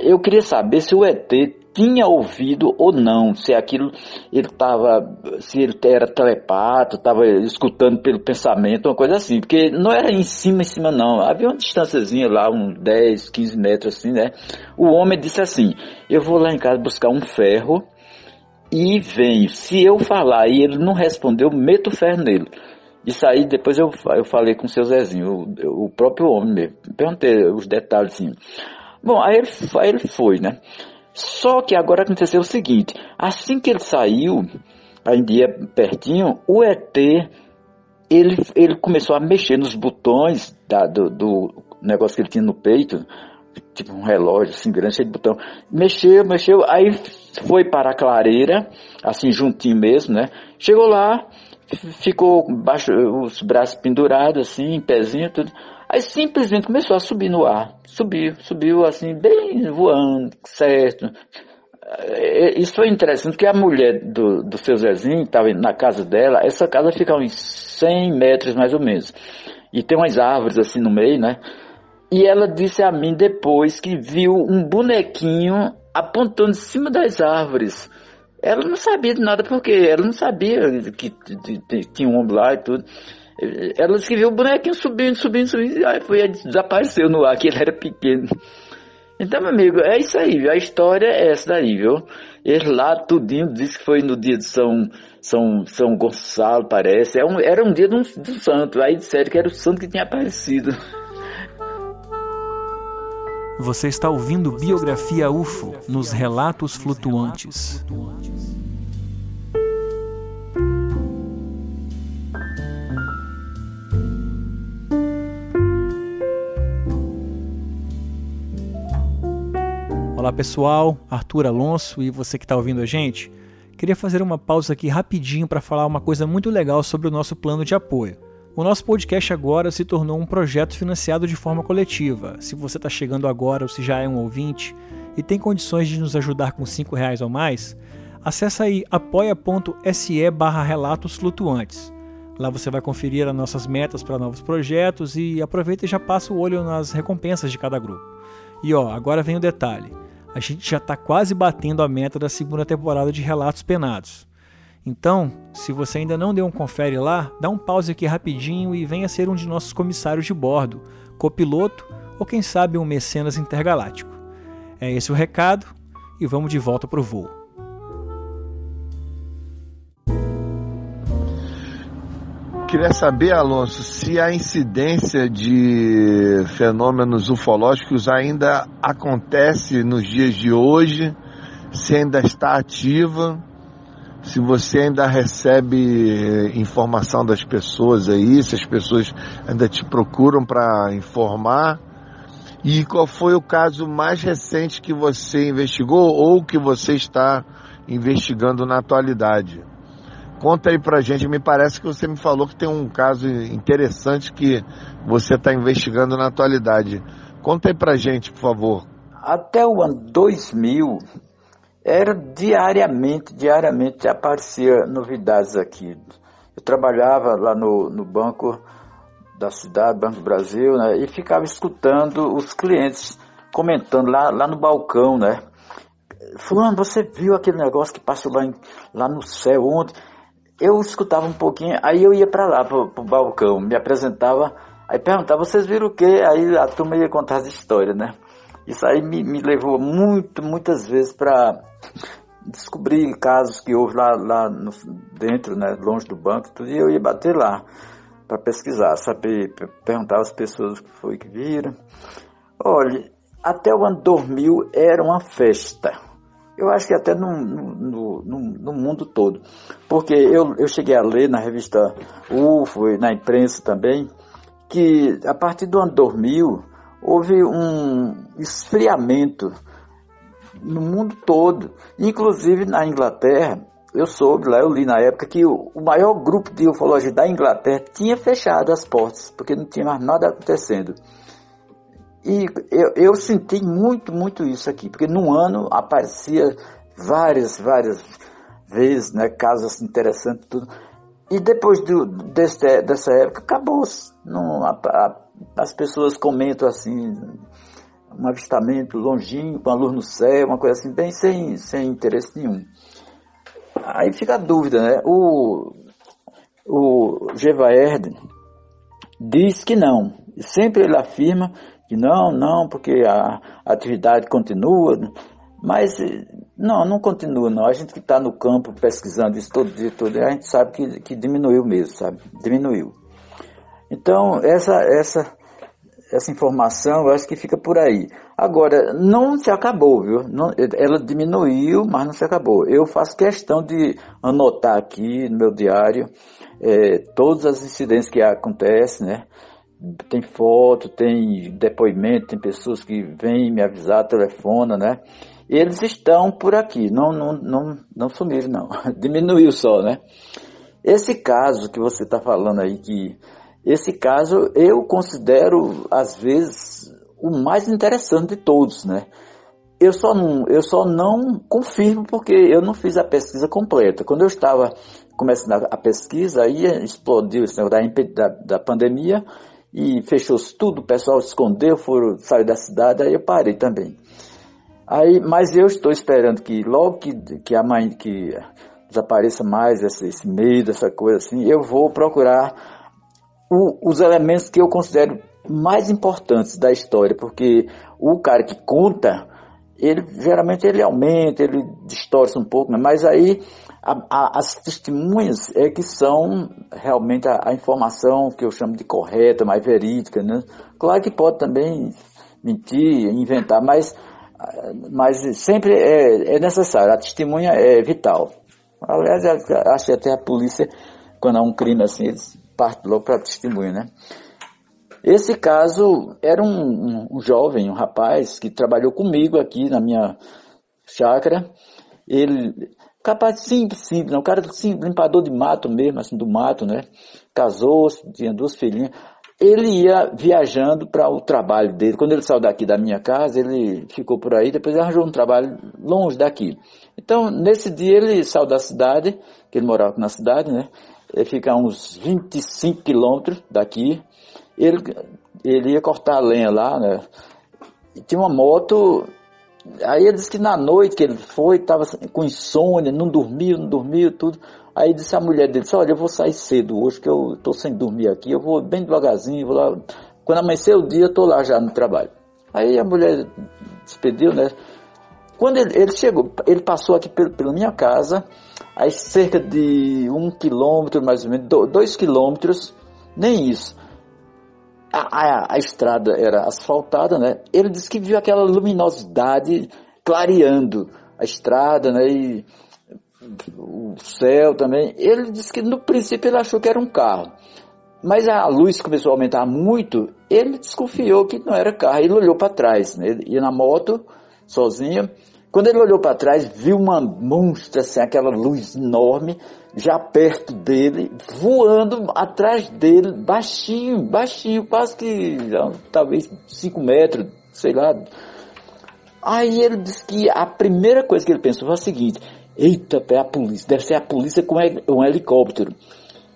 eu queria saber se o ET tinha ouvido ou não, se aquilo ele estava, se ele era telepata, estava escutando pelo pensamento, uma coisa assim, porque não era em cima, em cima não, havia uma distânciazinha lá, uns 10, 15 metros assim, né? O homem disse assim, eu vou lá em casa buscar um ferro e venho, se eu falar e ele não respondeu, meto o ferro nele. Isso aí depois eu, eu falei com o seu Zezinho, o, o próprio homem mesmo, perguntei os detalhes assim. Bom, aí ele, aí ele foi, né? Só que agora aconteceu o seguinte, assim que ele saiu, aí dia pertinho, o ET, ele, ele começou a mexer nos botões da, do, do negócio que ele tinha no peito, tipo um relógio assim grande, cheio de botão. Mexeu, mexeu, aí foi para a clareira, assim juntinho mesmo, né? Chegou lá, ficou baixo, os braços pendurados assim, pezinho, tudo. Aí simplesmente começou a subir no ar. Subiu, subiu assim, bem voando, certo. É, isso foi interessante, porque a mulher do, do seu Zezinho estava na casa dela, essa casa fica uns 100 metros mais ou menos. E tem umas árvores assim no meio, né? E ela disse a mim depois que viu um bonequinho apontando em cima das árvores. Ela não sabia de nada porque ela não sabia que tinha um homem lá e tudo. Ela viu o bonequinho subindo, subindo, subindo, e aí foi, desapareceu no ar, que ele era pequeno. Então, meu amigo, é isso aí, viu? A história é essa daí, viu? Ele lá, tudinho, disse que foi no dia de São, São, São Gonçalo, parece. Era é um, era um dia de um, de um santo. Aí disseram que era o santo que tinha aparecido. Você está ouvindo Biografia UFO nos Relatos Flutuantes. Olá pessoal, Arthur Alonso e você que está ouvindo a gente. Queria fazer uma pausa aqui rapidinho para falar uma coisa muito legal sobre o nosso plano de apoio. O nosso podcast agora se tornou um projeto financiado de forma coletiva. Se você está chegando agora ou se já é um ouvinte e tem condições de nos ajudar com R$ reais ou mais, acessa aí apoia.se barra relatos flutuantes. Lá você vai conferir as nossas metas para novos projetos e aproveita e já passa o olho nas recompensas de cada grupo. E ó, agora vem o detalhe. A gente já está quase batendo a meta da segunda temporada de Relatos Penados. Então, se você ainda não deu um confere lá, dá um pause aqui rapidinho e venha ser um de nossos comissários de bordo, copiloto ou quem sabe um mecenas intergaláctico. É esse o recado e vamos de volta para o voo. Queria saber, Alonso, se a incidência de fenômenos ufológicos ainda acontece nos dias de hoje, se ainda está ativa se você ainda recebe eh, informação das pessoas aí, se as pessoas ainda te procuram para informar. E qual foi o caso mais recente que você investigou ou que você está investigando na atualidade? Conta aí pra gente, me parece que você me falou que tem um caso interessante que você está investigando na atualidade. Conta aí pra gente, por favor. Até o ano 2000, era diariamente, diariamente aparecia novidades aqui. Eu trabalhava lá no, no banco da cidade, Banco do Brasil, né, e ficava escutando os clientes comentando lá, lá no balcão, né? Fulano, você viu aquele negócio que passou lá, em, lá no céu ontem? Eu escutava um pouquinho, aí eu ia para lá, pro, pro balcão, me apresentava, aí perguntava, vocês viram o quê? Aí a turma ia contar as histórias, né? Isso aí me, me levou muito, muitas vezes para descobrir casos que houve lá, lá no, dentro, né, longe do banco, tudo, e eu ia bater lá para pesquisar, saber, perguntar às pessoas o que foi que viram. Olha, até o ano 2000 era uma festa. Eu acho que até no, no, no, no mundo todo. Porque eu, eu cheguei a ler na revista UFO e na imprensa também, que a partir do ano 2000 houve um esfriamento no mundo todo, inclusive na Inglaterra. Eu soube lá, eu li na época que o, maior grupo de ufologia da Inglaterra tinha fechado as portas, porque não tinha mais nada acontecendo. E eu, eu senti muito, muito isso aqui, porque no ano aparecia várias, várias vezes, né, casos interessantes, tudo. E depois do, desse, dessa época, acabou-se. As pessoas comentam assim, um avistamento longínquo, com a luz no céu, uma coisa assim, bem sem, sem interesse nenhum. Aí fica a dúvida, né? O, o Gevaerd diz que não. Sempre ele afirma que não, não, porque a atividade continua. Mas não, não continua não. A gente que está no campo pesquisando isso todo dia, todo dia, a gente sabe que, que diminuiu mesmo, sabe? Diminuiu. Então, essa, essa essa informação, eu acho que fica por aí. Agora, não se acabou, viu? Não, ela diminuiu, mas não se acabou. Eu faço questão de anotar aqui no meu diário é, todas as incidências que acontecem, né? Tem foto, tem depoimento, tem pessoas que vêm me avisar, telefona, né? Eles estão por aqui, não, não, não, não sumiram, não. Diminuiu só, né? Esse caso que você está falando aí, que esse caso eu considero, às vezes, o mais interessante de todos, né? Eu só não, eu só não confirmo porque eu não fiz a pesquisa completa. Quando eu estava começando a pesquisa, aí explodiu esse negócio da, da, pandemia e fechou tudo, o pessoal se escondeu, foram, saiu da cidade, aí eu parei também. Aí, mas eu estou esperando que logo que, que mãe que desapareça mais esse, esse medo, essa coisa assim, eu vou procurar o, os elementos que eu considero mais importantes da história, porque o cara que conta, ele geralmente ele aumenta, ele distorce um pouco, né? mas aí a, a, as testemunhas é que são realmente a, a, informação que eu chamo de correta, mais verídica, né? Claro que pode também mentir, inventar, mas, mas sempre é, é necessário, a testemunha é vital. Aliás, acho que até a polícia, quando há um crime assim, eles parte logo para testemunho, né? Esse caso era um, um, jovem, um rapaz que trabalhou comigo aqui na minha chácara. Ele, capaz simples, simples, um cara simples, limpador de mato mesmo, assim, do mato, né? Casou, tinha duas filhinhas. Ele ia viajando para o trabalho dele. Quando ele saiu daqui da minha casa, ele ficou por aí, depois arranjou um trabalho longe daqui. Então, nesse dia ele saiu da cidade, que ele morava na cidade, né? Ele fica a uns 25 quilômetros daqui, ele, ele ia cortar a lenha lá, né? E tinha uma moto. Aí ele disse que na noite que ele foi, estava com insônia, não dormiu, não dormiu, tudo. Aí disse a mulher dele, olha, eu vou sair cedo hoje, que eu estou sem dormir aqui, eu vou bem devagarzinho, vou lá. Quando amanhecer o dia, eu estou lá já no trabalho. Aí a mulher despediu, né? Quando ele, ele chegou, ele passou aqui pela, pela minha casa, aí cerca de um quilômetro, mais ou menos, dois quilômetros, nem isso a, a, a, estrada era asfaltada, né? Ele disse que viu aquela luminosidade clareando a estrada, né? E o céu também. Ele disse que no princípio ele achou que era um carro. Mas a luz começou a aumentar muito, ele desconfiou que não era carro. Ele olhou para trás, né? Ele ia na moto, sozinho. Quando ele olhou para trás, viu uma monstra, assim, aquela luz enorme, já perto dele, voando atrás dele, baixinho, baixinho, quase que talvez 5 metros, sei lá. Aí ele disse que a primeira coisa que ele pensou foi a seguinte: eita, é a polícia, deve ser a polícia com um helicóptero.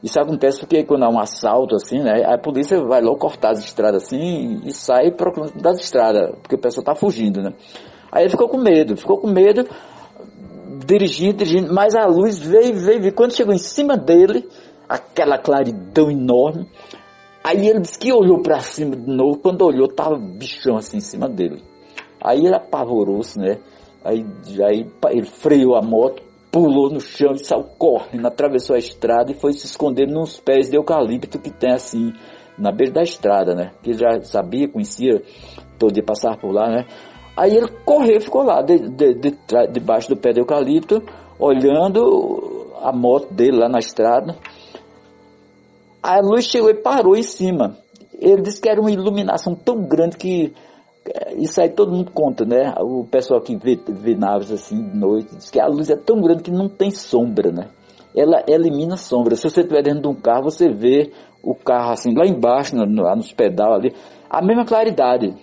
Isso acontece porque quando há um assalto assim, né, a polícia vai logo cortar as estradas assim e sai procurando das estradas, porque o pessoal está fugindo, né. Aí ele ficou com medo, ficou com medo, dirigindo, dirigindo, mas a luz veio, veio, veio. Quando chegou em cima dele, aquela claridão enorme, aí ele disse que olhou para cima de novo, quando olhou, tava bichão assim em cima dele. Aí ele apavorou-se, né? Aí, aí ele freou a moto, pulou no chão e saiu correndo, atravessou a estrada e foi se esconder nos pés de eucalipto que tem assim, na beira da estrada, né? Que ele já sabia, conhecia, todo passar por lá, né? Aí ele correu, ficou lá, de, de, de, debaixo do pé de eucalipto, olhando a moto dele lá na estrada. A luz chegou e parou em cima. Ele disse que era uma iluminação tão grande que isso aí todo mundo conta, né? O pessoal que vê, vê naves assim de noite diz que a luz é tão grande que não tem sombra, né? Ela elimina sombra. Se você estiver dentro de um carro, você vê o carro assim lá embaixo, no, lá nos pedal ali, a mesma claridade.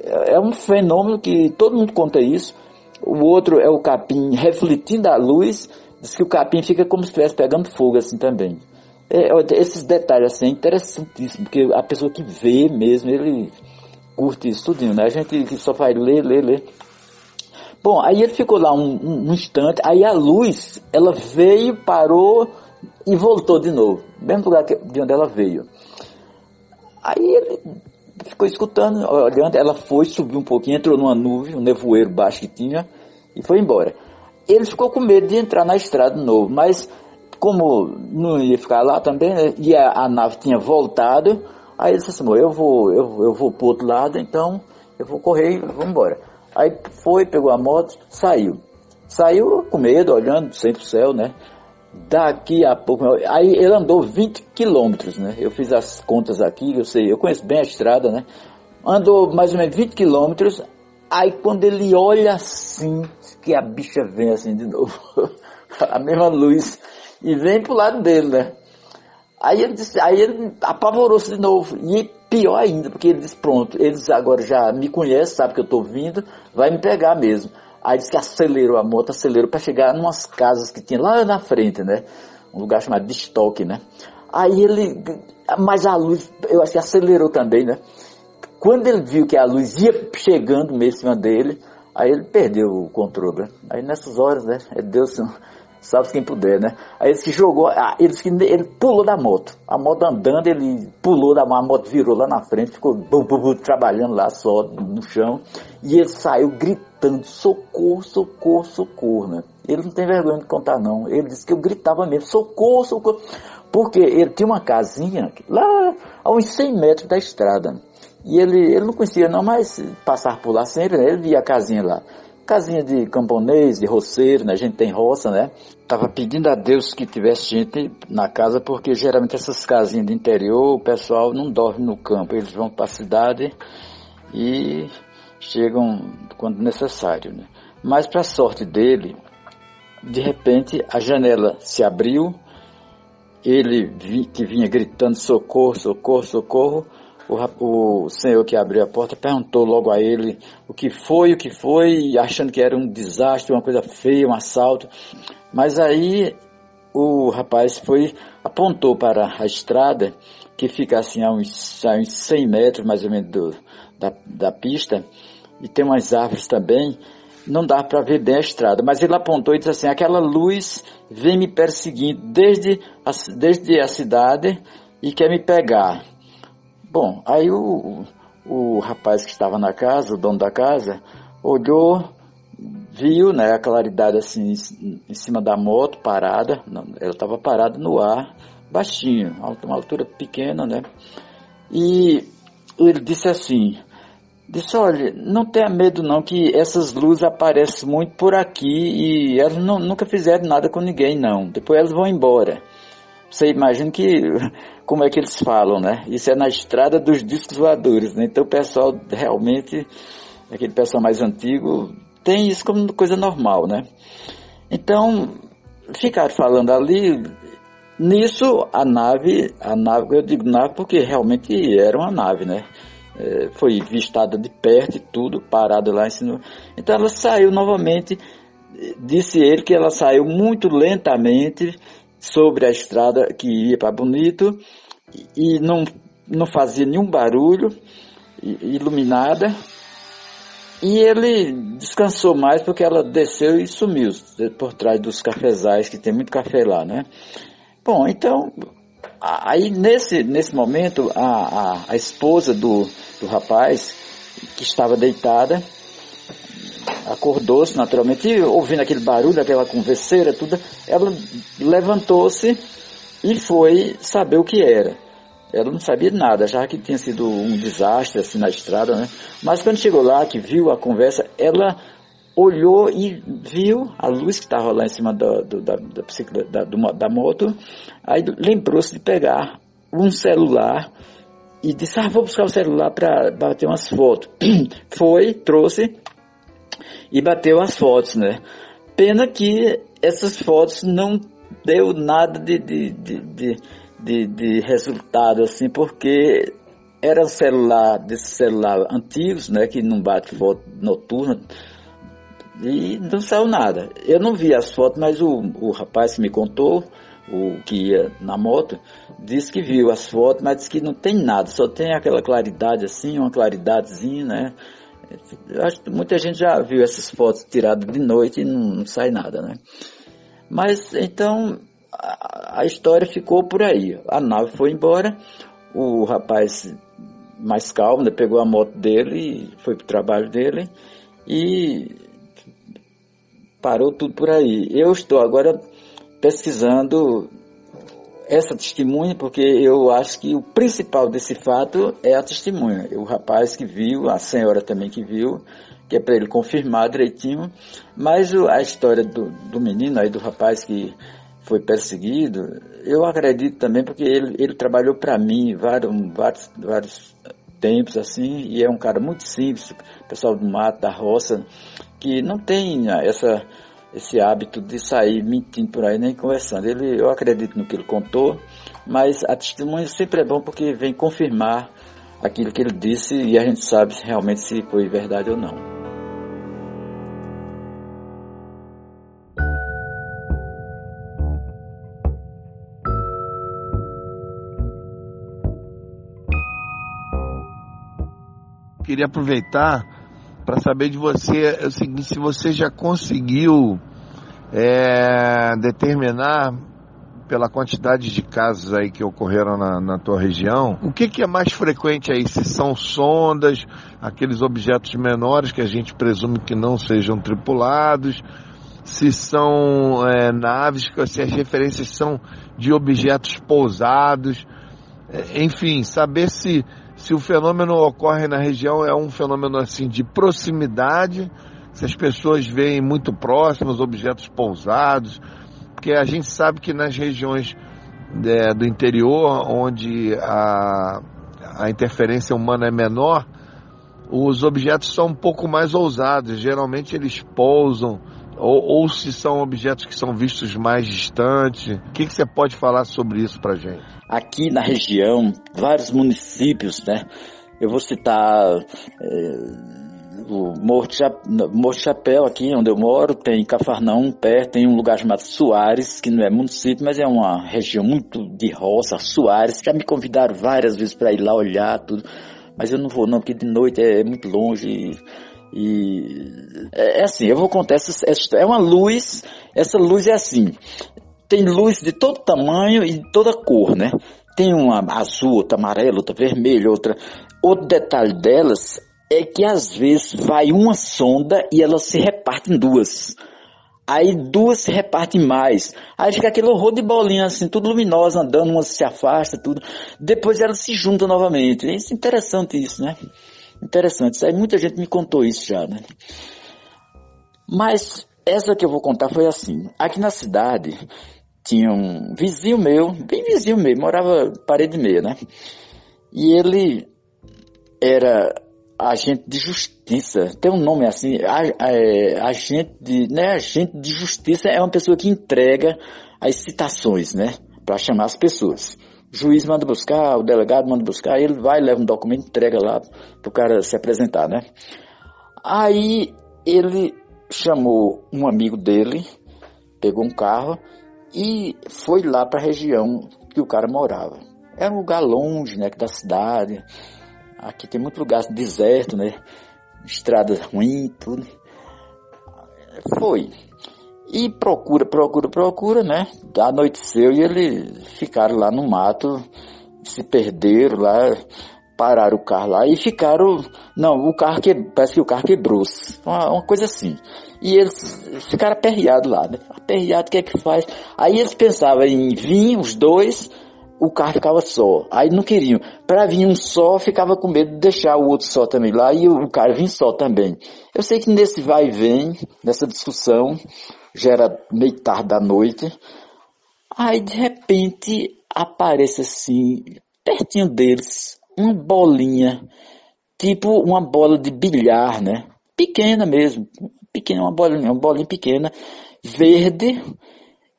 É, é um fenômeno que todo mundo conta isso. O outro é o capim refletindo a luz, diz que o capim fica como se estivesse pegando fogo assim também. É, esses detalhes assim é interessantíssimo, porque a pessoa que vê mesmo, ele curte isso né? A gente que só faz ler, ler, ler. Bom, aí ele ficou lá um, um, um instante, aí a luz, ela veio, parou e voltou de novo, mesmo lugar que, de onde ela veio. Aí ele ficou escutando, olhando, ela foi, subiu um pouquinho, entrou numa nuvem, um nevoeiro baixo que tinha, e foi embora. Ele ficou com medo de entrar na estrada de novo, mas como não ia ficar lá também, né, e a, a, nave tinha voltado, aí ele disse assim, eu vou, eu, eu vou pro outro lado, então eu vou correr e vou embora. Aí foi, pegou a moto, saiu. Saiu com medo, olhando sempre o céu, né? daqui a pouco. Aí ele andou 20 quilômetros, né? Eu fiz as contas aqui, eu sei, eu conheço bem a estrada, né? Andou mais ou menos 20 quilômetros. Aí quando ele olha assim, que a bicha vem assim de novo, a mesma luz, e vem pro lado dele, né? Aí ele disse, aí ele apavorou-se de novo. E pior ainda, porque ele disse, pronto, eles agora já me conhecem, sabe que eu tô vindo, vai me pegar mesmo. Aí disse que acelerou a moto, acelerou para chegar em umas casas que tinha lá na frente, né? Um lugar chamado de estoque, né? Aí ele, mas a luz, eu acho que acelerou também, né? Quando ele viu que a luz ia chegando mesmo em cima dele, aí ele perdeu o controle. Né? Aí nessas horas, né? É Deus salve quem puder, né? Aí ele se jogou, ah, ele, ele pulou da moto. A moto andando, ele pulou da moto, a moto virou lá na frente, ficou trabalhando lá só no chão. E ele saiu gritando, socorro, socorro, socorro, né? Ele não tem vergonha de contar não. Ele disse que eu gritava mesmo, socorro, socorro. Porque ele tinha uma casinha lá a uns 100 metros da estrada. E ele, ele não conhecia não, mas passar por lá sempre, né? ele via a casinha lá. casinha de camponês, de roceiro, né? A gente tem roça, né? Tava pedindo a Deus que tivesse gente na casa, porque geralmente essas casinhas de interior, o pessoal não dorme no campo, eles vão para a cidade e chegam quando necessário, né? Mas para sorte dele, de repente a janela se abriu, ele que vinha gritando socorro, socorro, socorro, o, o senhor que abriu a porta perguntou logo a ele o que foi, o que foi, achando que era um desastre, uma coisa feia, um assalto. Mas aí o rapaz foi, apontou para a estrada, que fica assim a uns, a uns 100 metros mais ou menos do, da, da pista, e tem umas árvores também, não dá para ver bem a estrada, mas ele apontou e disse assim, aquela luz vem me perseguindo desde a, desde a cidade e quer me pegar. Bom, aí o, o rapaz que estava na casa, o dono da casa, olhou, viu né, a claridade assim em cima da moto, parada, ela estava parada no ar, baixinho, uma altura pequena, né? E ele disse assim, disse, olha, não tenha medo não, que essas luzes aparecem muito por aqui e elas não, nunca fizeram nada com ninguém não, depois elas vão embora. Você imagina que como é que eles falam, né? Isso é na estrada dos discos voadores, né? Então o pessoal realmente, aquele pessoal mais antigo, tem isso como coisa normal, né? Então, ficaram falando ali, nisso a nave, a nave, eu digo nave porque realmente era uma nave, né? É, foi vistada de perto e tudo, parada lá em cima. Então ela saiu novamente, disse ele que ela saiu muito lentamente, sobre a estrada que ia para Bonito e não, não fazia nenhum barulho, iluminada. E ele descansou mais porque ela desceu e sumiu por trás dos cafezais, que tem muito café lá, né? Bom, então, aí nesse, nesse momento, a, a, a esposa do, do rapaz, que estava deitada, acordou-se naturalmente, e ouvindo aquele barulho, aquela converseira, tudo, ela levantou-se e foi saber o que era. Ela não sabia nada, já que tinha sido um desastre assim na estrada, né? Mas quando chegou lá, que viu a conversa, ela olhou e viu a luz que estava lá em cima da, do, da, da, da, da moto, aí lembrou-se de pegar um celular e disse, ah, vou buscar o celular para bater umas fotos. Foi, trouxe, e bateu as fotos, né? Pena que essas fotos não deu nada de, de, de, de, de resultado, assim, porque era um celular, desses celular antigos, né, que não bate foto noturna, e não saiu nada. Eu não vi as fotos, mas o, o rapaz que me contou, o que ia na moto, disse que viu as fotos, mas disse que não tem nada, só tem aquela claridade assim, uma claridadezinha, né? Eu acho que muita gente já viu essas fotos tiradas de noite e não, não sai nada, né? Mas então a, a, história ficou por aí. A nave foi embora, o rapaz mais calmo né, pegou a moto dele e foi para o trabalho dele e parou tudo por aí. Eu estou agora pesquisando essa testemunha, porque eu acho que o principal desse fato é a testemunha. O rapaz que viu, a senhora também que viu, que é para ele confirmar direitinho. Mas a história do, do menino aí, do rapaz que foi perseguido, eu acredito também porque ele, ele trabalhou para mim vários, vários, vários tempos assim, e é um cara muito simples, pessoal do mato, da roça, que não tem essa esse hábito de sair mentindo por aí nem conversando. Ele, eu acredito no que ele contou, mas a testemunha sempre é bom porque vem confirmar aquilo que ele disse e a gente sabe realmente se foi verdade ou não. Queria aproveitar para saber de você é o seguinte, se você já conseguiu é, determinar pela quantidade de casos aí que ocorreram na, na tua região, o que, que, é mais frequente aí? Se são sondas, aqueles objetos menores que a gente presume que não sejam tripulados, se são é, naves, se as referências são de objetos pousados, é, enfim, saber se se o fenômeno ocorre na região é um fenômeno assim de proximidade, se as pessoas veem muito próximos objetos pousados, porque a gente sabe que nas regiões é, do interior, onde a, a interferência humana é menor, os objetos são um pouco mais ousados. Geralmente eles pousam, ou, ou se são objetos que são vistos mais distantes. O que, que você pode falar sobre isso para gente? Aqui na região, vários municípios, né? Eu vou citar é o Morro Chapéu, aqui onde eu moro, tem Cafarnão perto, tem um lugar chamado Soares, que não é município, mas é uma região muito de roça, Soares. Já me convidaram várias vezes para ir lá olhar tudo, mas eu não vou não, porque de noite é, muito longe e é, é, assim, eu vou contar essa, essa é uma luz, essa luz é assim, tem luz de todo tamanho e de toda cor, né? Tem uma azul, outra amarela, outra vermelha, outra. Outro detalhe delas é que às vezes vai uma sonda e ela se reparte em duas. Aí duas se repartem mais. Aí fica aquele horror de bolinha assim, tudo luminosa, andando, uma se afasta, tudo. Depois ela se junta novamente. É interessante isso, né? Interessante. Aí muita gente me contou isso já, né? Mas essa que eu vou contar foi assim. Aqui na cidade tinha um vizinho meu, bem vizinho meu, morava parede meia, né? E ele era agente de justiça. Tem um nome assim, é, agente de, né, agente de justiça é uma pessoa que entrega as citações, né, para chamar as pessoas. O juiz manda buscar, o delegado manda buscar, ele vai, leva um documento, entrega lá pro cara se apresentar, né? Aí ele chamou um amigo dele, pegou um carro e foi lá para a região que o cara morava. Era um lugar longe, né, da cidade. Aqui tem muito lugar deserto, né? Estradas ruins, tudo. Foi. E procura, procura, procura, né? Anoiteceu e eles ficaram lá no mato, se perderam lá, pararam o carro lá e ficaram. Não, o carro que parece que o carro quebrou-se. Uma, uma, coisa assim. E eles ficaram aperreados lá, né? Aperreado, o que é que faz? Aí eles pensavam em vir, os dois, o carro ficava só. Aí não queriam. Para vir um só, ficava com medo de deixar o outro só também lá e o cara vir só também. Eu sei que nesse vai e vem, nessa discussão, já era meio tarde da noite. Aí de repente aparece assim, pertinho deles, uma bolinha, tipo uma bola de bilhar, né? Pequena mesmo, pequena, uma bolinha, uma bolinha pequena, verde,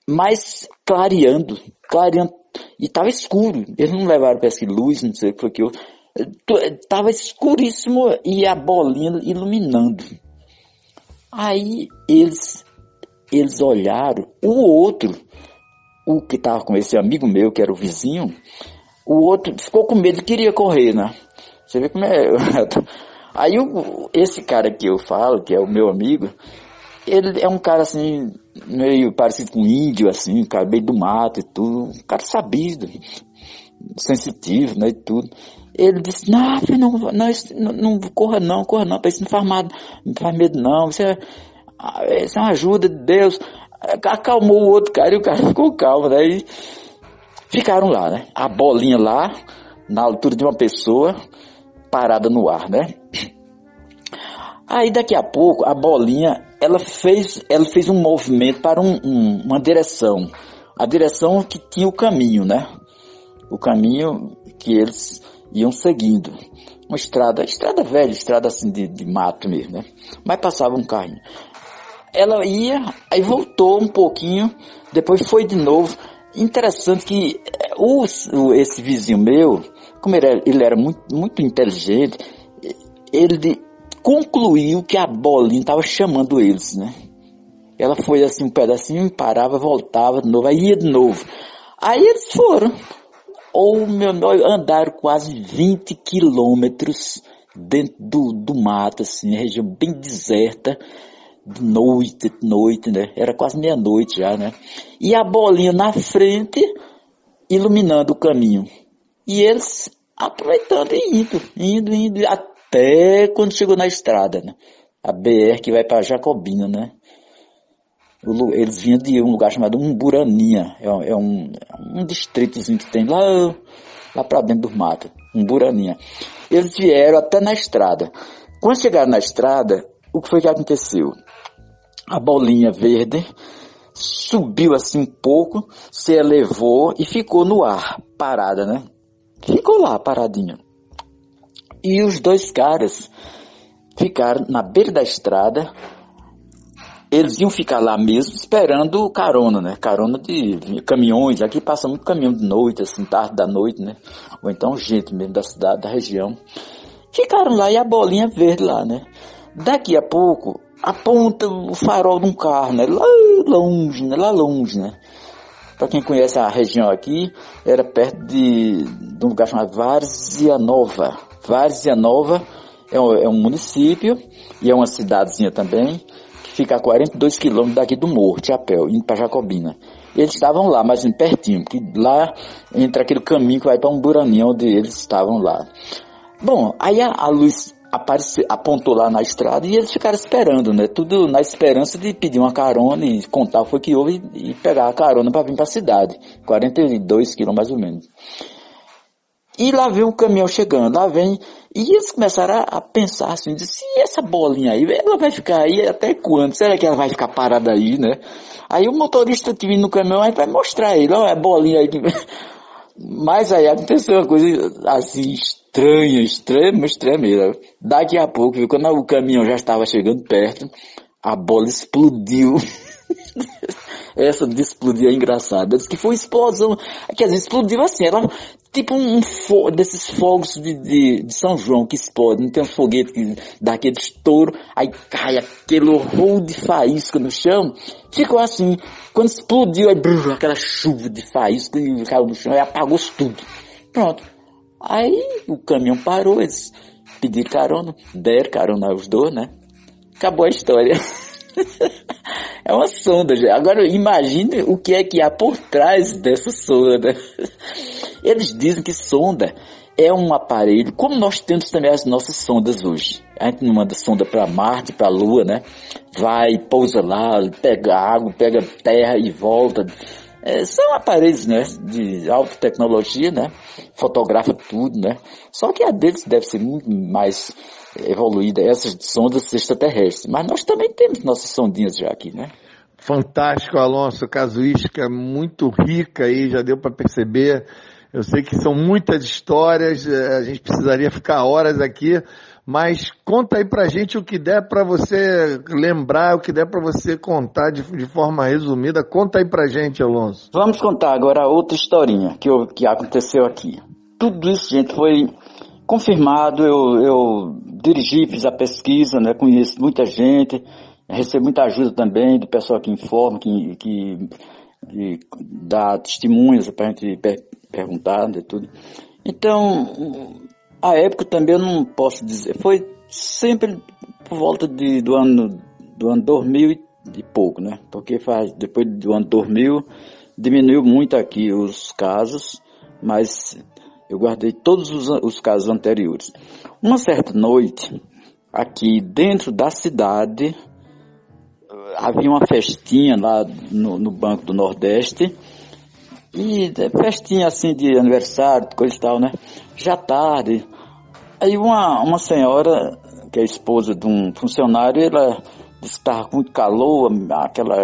mas clareando, clareando e estava escuro. Eles não levaram para luz, não sei o que foi que eu. Tava escuríssimo e a bolinha iluminando. Aí eles, eles olharam, o outro, o que estava com esse amigo meu, que era o vizinho, o outro ficou com medo, queria correr, né? Você vê como é. Aí esse cara que eu falo, que é o meu amigo, ele é um cara assim, meio parecido com um índio, assim, um cara meio do mato e tudo, um cara sabido, sensitivo, né, e tudo. Ele disse, não, não, não, não, não, corra não, corra não, isso não faz, não faz medo não, isso é, isso é uma ajuda de Deus. Acalmou o outro cara e o cara ficou calmo, e ficaram lá, né, a bolinha lá, na altura de uma pessoa, parada no ar, né. Aí daqui a pouco a bolinha ela fez, ela fez um movimento para um, um, uma direção. A direção que tinha o caminho, né? O caminho que eles iam seguindo. Uma estrada, estrada velha, estrada assim de, de mato mesmo, né? Mas passava um carrinho. Ela ia, aí voltou um pouquinho, depois foi de novo. Interessante que eh, o, esse vizinho meu, como ele era, ele era muito, muito inteligente, ele concluiu que a bolinha estava chamando eles, né? Ela foi assim um pedacinho, parava, voltava de novo, aí ia de novo. Aí eles foram. Ou meu, andaram quase 20 quilômetros dentro do, do mato, assim, região bem deserta, de noite, noite, né? Era quase meia-noite já, né? E a bolinha na frente, iluminando o caminho. E eles aproveitando e indo, indo, indo, até quando chegou na estrada, né? A BR que vai para Jacobina, né? Eles vinham de um lugar chamado Umburaninha, é, é um, um distritozinho que tem lá, lá para dentro do mato, Umburaninha. Eles vieram até na estrada. Quando chegaram na estrada, o que foi que aconteceu? A bolinha verde subiu assim um pouco, se elevou e ficou no ar, parada, né? Ficou lá, paradinha. E os dois caras ficaram na beira da estrada. Eles iam ficar lá mesmo esperando carona, né? Carona de caminhões. Aqui passa muito caminhão de noite, assim, tarde da noite, né? Ou então gente mesmo da cidade, da região. Ficaram lá e a bolinha verde lá, né? Daqui a pouco aponta o farol de um carro, né? Lá longe, né? Lá longe, né? Para quem conhece a região aqui, era perto de, de um lugar chamado Várzea Nova. Várzea Nova é um, é um município e é uma cidadezinha também, que fica a 42 quilômetros daqui do Morro, Chapéu, indo para Jacobina. Eles estavam lá, mas pertinho, porque lá entra aquele caminho que vai para um buraninho onde eles estavam lá. Bom, aí a, a luz apontou lá na estrada e eles ficaram esperando, né? Tudo na esperança de pedir uma carona e contar o que foi que houve e, pegar a carona para vir para a cidade. 42 quilômetros mais ou menos. E lá vem o caminhão chegando, lá vem. E eles começaram a, pensar assim, se essa bolinha aí, ela vai ficar aí até quando? Será que ela vai ficar parada aí, né? Aí o motorista que vindo no caminhão aí vai mostrar ele, olha a bolinha aí. Mas aí aconteceu uma coisa assim estranha, estranha, estranha mesmo. Daqui a pouco, quando o caminhão já estava chegando perto, a bola explodiu. Essa de explodir é engraçada. Diz que foi explosão. Quer dizer, explodiu assim. Ela, tipo um fo desses fogos de, de, de, São João que explode. Não tem um foguete que dá aquele estouro. Aí cai aquele horror de faísca no chão. Ficou assim. Quando explodiu, aí brrr, aquela chuva de faísca e caiu no chão e apagou tudo. Pronto. Aí o caminhão parou, eles pediram carona, deram carona aos dois, né? Acabou a história. é uma sonda. Agora imagine o que é que há por trás dessa sonda. Eles dizem que sonda é um aparelho, como nós temos também as nossas sondas hoje. A gente não manda sonda para Marte, para a Lua, né? Vai, pousa lá, pega água, pega terra e volta. É, são aparelhos né, de alta tecnologia, né? Fotografa tudo, né? Só que a deles deve ser muito mais evoluída, essas sondas extraterrestres. Mas nós também temos nossas sondinhas já aqui, né? Fantástico, Alonso. Casuística muito rica aí, já deu para perceber. Eu sei que são muitas histórias, é, a gente precisaria ficar horas aqui, mas conta aí pra gente o que der para você lembrar, o que der para você contar de, de, forma resumida. Conta aí pra gente, Alonso. Vamos contar agora outra historinha que, que aconteceu aqui. Tudo isso, gente, foi confirmado. Eu, eu dirigi, fiz a pesquisa, né, conheço muita gente, recebo muita ajuda também do pessoal que informa, que, que, que dá testemunhas para a gente per, perguntar, de né, tudo. Então, a época também eu não posso dizer, foi sempre por volta de, do ano do ano 2000 e pouco, né? Porque faz, depois do ano 2000 diminuiu muito aqui os casos, mas eu guardei todos os, os casos anteriores. Uma certa noite, aqui dentro da cidade, havia uma festinha lá no, no Banco do Nordeste, e festinha assim de aniversário, coisa e tal, né? Já tarde. Aí uma, uma senhora, que é esposa de um funcionário, ela disse que estava com muito calor, aquela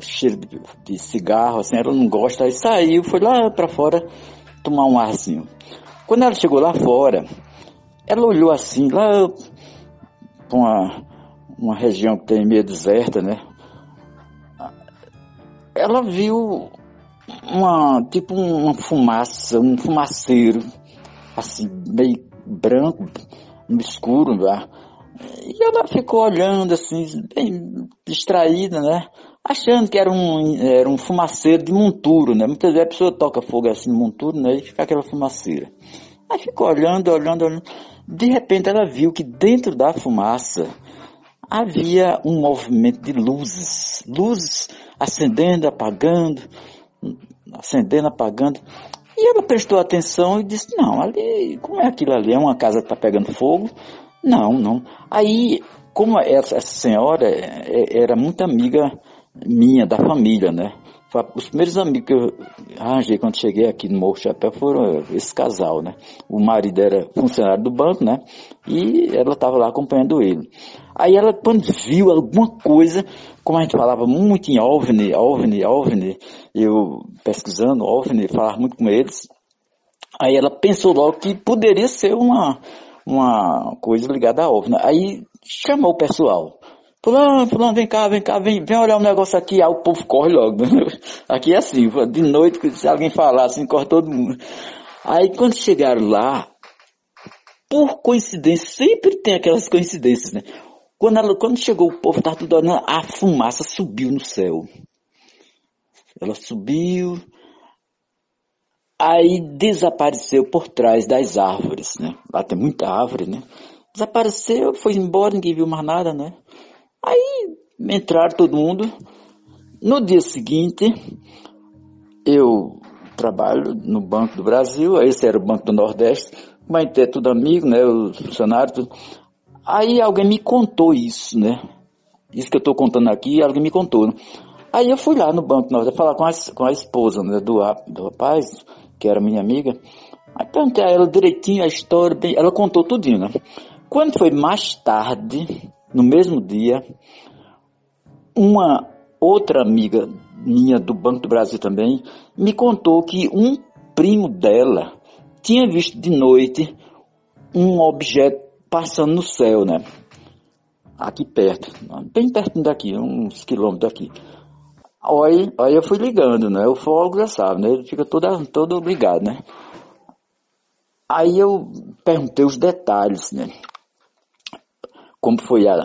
cheiro de, de, cigarro, assim, ela não gosta, aí saiu, foi lá para fora tomar um arzinho. Quando ela chegou lá fora, ela olhou assim, lá para uma, uma região que tem meio deserta, né? Ela viu uma, tipo uma fumaça, um fumaceiro, assim, meio branco, escuro, lá. E ela ficou olhando assim, bem distraída, né? Achando que era um, era um fumaceiro de monturo, né? Muitas vezes a pessoa toca fogo assim no monturo, né? E fica aquela fumaceira. Aí ficou olhando, olhando, olhando. De repente ela viu que dentro da fumaça havia um movimento de luzes. Luzes acendendo, apagando, acendendo, apagando. E ela prestou atenção e disse, não, ali, como é aquilo ali? É uma casa que está pegando fogo? Não, não. Aí, como essa, essa senhora é, era muito amiga minha, da família, né? Os primeiros amigos que eu arranjei quando cheguei aqui no Morro Chapéu foram esse casal, né? O marido era funcionário do banco, né? E ela estava lá acompanhando ele. Aí ela, quando viu alguma coisa, como a gente falava muito em OVNI, OVNI, OVNI, eu pesquisando OVNI, falava muito com eles, aí ela pensou logo que poderia ser uma, uma coisa ligada a OVNI. Aí chamou o pessoal. Fulano, fulano, vem cá, vem cá, vem, vem olhar um negócio aqui, aí o povo corre logo. Aqui é assim, de noite, se alguém falar assim, corre todo mundo. Aí quando chegaram lá, por coincidência, sempre tem aquelas coincidências, né? Quando, ela, quando chegou o povo, estava tudo olhando, a fumaça subiu no céu. Ela subiu, aí desapareceu por trás das árvores, né? Lá tem muita árvore, né? Desapareceu, foi embora, ninguém viu mais nada, né? Aí entraram todo mundo. No dia seguinte, eu trabalho no Banco do Brasil, esse era o Banco do Nordeste, mas é tudo amigo, né? Os funcionários, tudo. Aí alguém me contou isso, né? Isso que eu estou contando aqui, alguém me contou. Né? Aí eu fui lá no Banco Nordeste falar com a, com a esposa né, do, do rapaz, que era minha amiga. Aí perguntei a ela direitinho a história, bem, ela contou tudinho, né? Quando foi mais tarde, no mesmo dia, uma outra amiga minha do Banco do Brasil também me contou que um primo dela tinha visto de noite um objeto passando no céu, né? Aqui perto, bem perto daqui, uns quilômetros daqui. Aí, aí eu fui ligando, né? O fogo já sabe, né? Ele fica todo, todo ligado, né? Aí eu perguntei os detalhes, né? como foi a,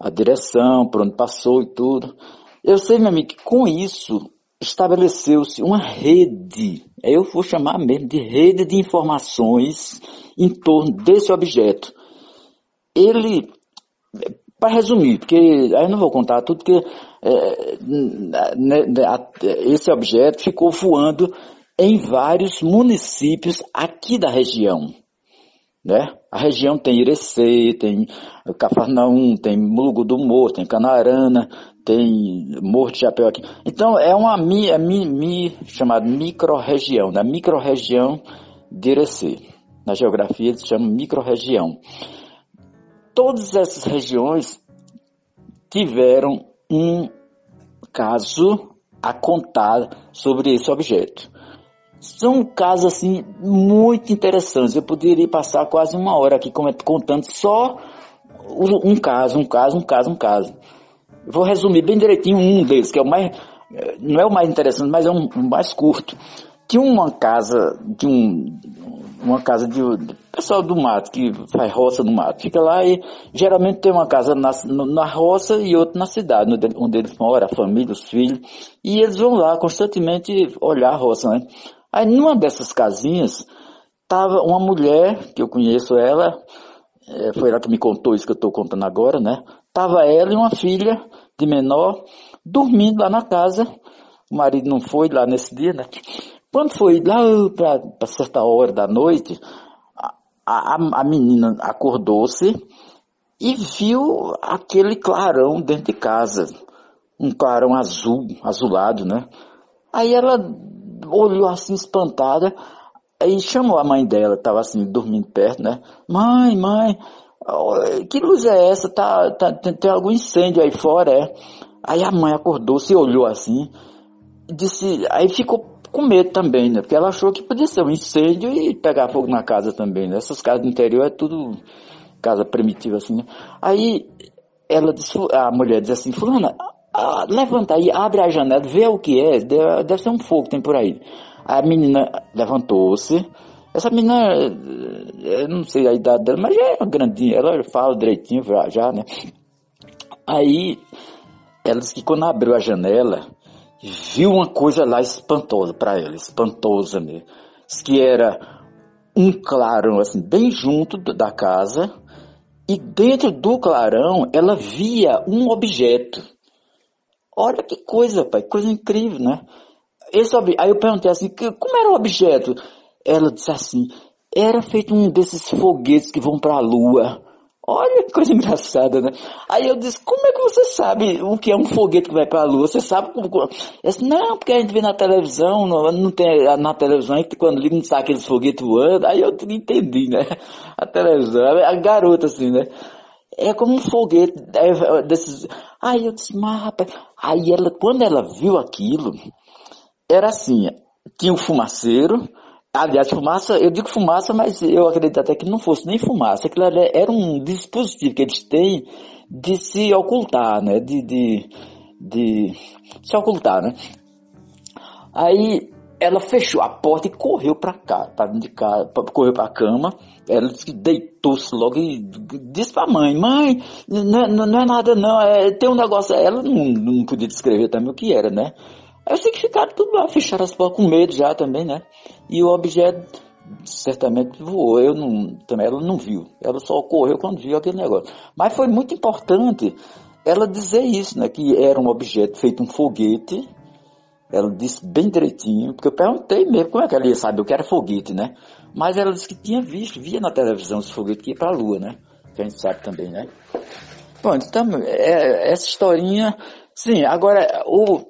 a direção, por onde passou e tudo. Eu sei, meu amigo, que com isso estabeleceu-se uma rede, eu vou chamar mesmo de rede de informações em torno desse objeto. Ele, para resumir, porque aí não vou contar tudo, porque é, né, né, esse objeto ficou voando em vários municípios aqui da região. Né? A região tem Irecê, tem Cafarnaum, tem Mulugu do Morro, tem Canarana, tem Morro de Chapéu aqui. Então é uma mi, é mi, mi, chamada micro-região, da micro-região de Irecê. Na geografia eles chamam micro-região. Todas essas regiões tiveram um caso a contar sobre esse objeto. São casos assim muito interessantes. Eu poderia passar quase uma hora aqui contando só um caso, um caso, um caso, um caso. vou resumir bem direitinho um deles, que é o mais, não é o mais interessante, mas é um, um mais curto. Tinha uma casa de um, uma casa de, de, pessoal do mato, que faz roça no mato. Fica lá e geralmente tem uma casa na, na roça e outra na cidade, onde eles moram, a família, os filhos. E eles vão lá constantemente olhar a roça, né? Aí numa dessas casinhas, tava uma mulher, que eu conheço ela, é, foi ela que me contou isso que eu estou contando agora, né? Tava ela e uma filha de menor dormindo lá na casa. O marido não foi lá nesse dia, né? Quando foi lá para certa hora da noite, a, a, a menina acordou-se e viu aquele clarão dentro de casa. Um clarão azul, azulado, né? Aí ela olhou assim espantada, aí chamou a mãe dela, estava assim, dormindo perto, né? Mãe, mãe, que luz é essa? Tá, tá, tem, tem algum incêndio aí fora, é? Aí a mãe acordou, se olhou assim, disse, aí ficou com medo também, né? Porque ela achou que podia ser um incêndio e pegar fogo na casa também, né? Essas casas do interior é tudo casa primitiva assim, né? Aí ela a mulher diz assim, fulana, levanta aí, abre a janela, vê o que é, deve, deve ser um fogo tem por aí. A menina levantou-se, essa menina, eu não sei a idade dela, mas já é grandinha, ela fala direitinho já, já, né? Aí, ela disse que quando abriu a janela, viu uma coisa lá espantosa para ela, espantosa mesmo. Que era um clarão, assim, bem junto da casa, e dentro do clarão ela via um objeto Olha que coisa, pai, coisa incrível, né? Esse, aí eu perguntei assim, como era o objeto? Ela disse assim, era feito um desses foguetes que vão para a lua. Olha que coisa engraçada, né? Aí eu disse, como é que você sabe o que é um foguete que vai para a lua? Você sabe como... Eu disse, não, porque a gente vê na televisão, não, não tem na televisão, quando liga não sabe aqueles foguetes voando. Aí eu entendi, né? A televisão, a garota assim, né? é como um foguete é, é, desses. Aí eu disse, mas rapaz. Aí ela, quando ela viu aquilo, era assim, tinha um fumaceiro, aliás, fumaça, eu digo fumaça, mas eu acredito até que não fosse nem fumaça, aquilo era um dispositivo que eles têm de se ocultar, né? De, de, de se ocultar, né? Aí ela fechou a porta e correu para cá, para de casa, correu para a cama. Ela deitou-se logo e disse para a mãe: Mãe, não, é, não, é nada, não, é, tem um negócio. Ela não, não podia descrever também o que era, né? Eu sei que ficaram tudo lá, fecharam as portas com medo já também, né? E o objeto certamente voou. Eu não, também ela não viu. Ela só correu quando viu aquele negócio. Mas foi muito importante ela dizer isso, né? Que era um objeto feito um foguete ela disse bem direitinho, porque eu perguntei mesmo como é que ela ia saber o que era foguete, né? Mas ela disse que tinha visto, via na televisão esse foguete que ia para a Lua, né? Que a gente sabe também, né? Bom, então, é, essa historinha. Sim, agora, o,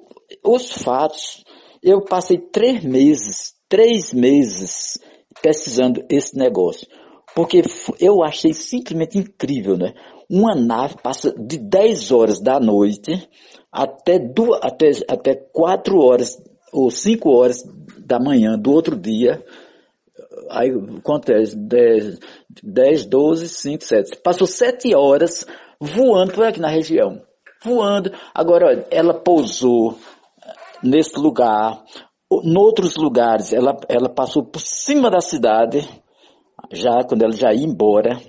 os fatos. Eu passei três meses, três meses pesquisando esse negócio. Porque eu achei simplesmente incrível, né? Uma nave passa de 10 horas da noite até, duas, até, até 4 horas ou 5 horas da manhã do outro dia. Aí, é? 10, 10 12, 5, 7. Passou 7 horas voando por aqui na região. Voando. Agora, olha, ela pousou nesse lugar. Em outros lugares, ela, ela passou por cima da cidade, já quando ela já ia embora.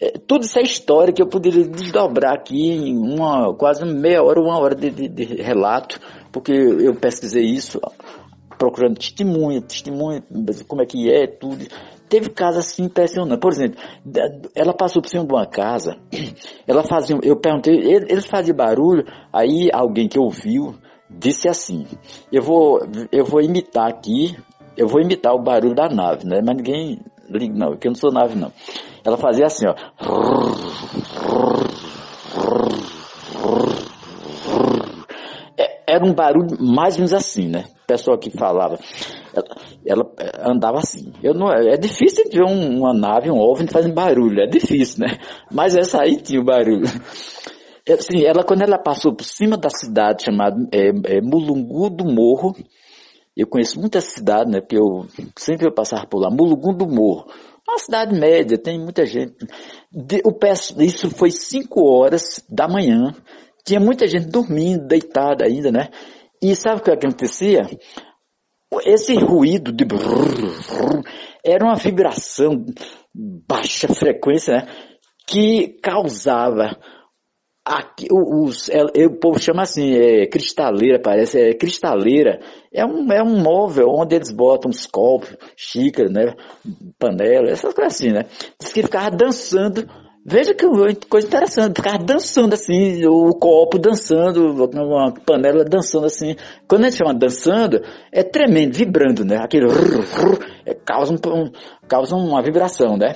É, tudo isso é história que eu poderia desdobrar aqui em uma, quase meia hora, uma hora de, de, de relato, porque eu pesquisei isso, procurando testemunha, testemunha, como é que é, tudo. Teve casos assim impressionantes. Por exemplo, ela passou por cima de uma casa, ela fazia, eu perguntei, eles faziam barulho, aí alguém que ouviu disse assim, eu vou, eu vou imitar aqui, eu vou imitar o barulho da nave, né? Mas ninguém liga não, porque eu não sou nave não. Ela fazia assim, ó. É, era um barulho mais ou menos assim, né? O pessoal que falava. Ela, ela andava assim. Eu não, é difícil ver um, uma nave, um OVNI fazendo barulho. É difícil, né? Mas essa aí tinha o barulho. Assim, ela, quando ela passou por cima da cidade chamada é, é, Mulungu do Morro, eu conheço muita cidade, né? Porque eu sempre eu passava por lá. Mulungu do Morro. Uma cidade média, tem muita gente. o, isso foi 5 horas da manhã. Tinha muita gente dormindo, deitada ainda, né? E sabe o que acontecia? Esse ruído de brrr, brrr, era uma vibração baixa frequência, né? Que causava Aqui, os, é, o povo chama assim, é, cristaleira, parece, é cristaleira. É um, é um móvel onde eles botam uns copos, xícara, né, panela, essas coisas assim, né. Diz que ficava dançando, veja que coisa interessante, ficava dançando assim, o copo dançando, uma panela dançando assim. Quando a gente chama dançando, é tremendo, vibrando, né, aquele é, causa, um, causa uma vibração, né.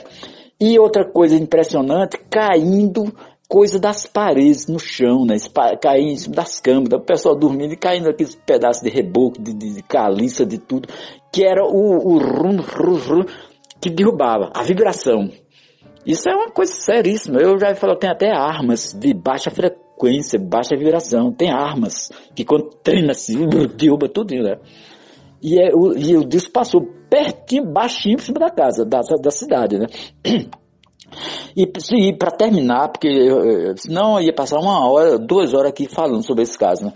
E outra coisa impressionante, caindo coisa das paredes no chão, né? Cair em cima das camas, o pessoal dormindo e caindo aqueles pedaços de reboco, de, de, de caliça, de tudo, que era o, o rum, rum, rum, que derrubava, a vibração. Isso é uma coisa seríssima. Eu já falei, tem até armas de baixa frequência, baixa vibração. Tem armas que quando treina assim, derruba tudo, né? E, é, o, e o disco passou pertinho, baixinho por cima da casa, da, da cidade, né? E, e para terminar, porque senão ia passar uma hora, duas horas aqui falando sobre esse caso, né?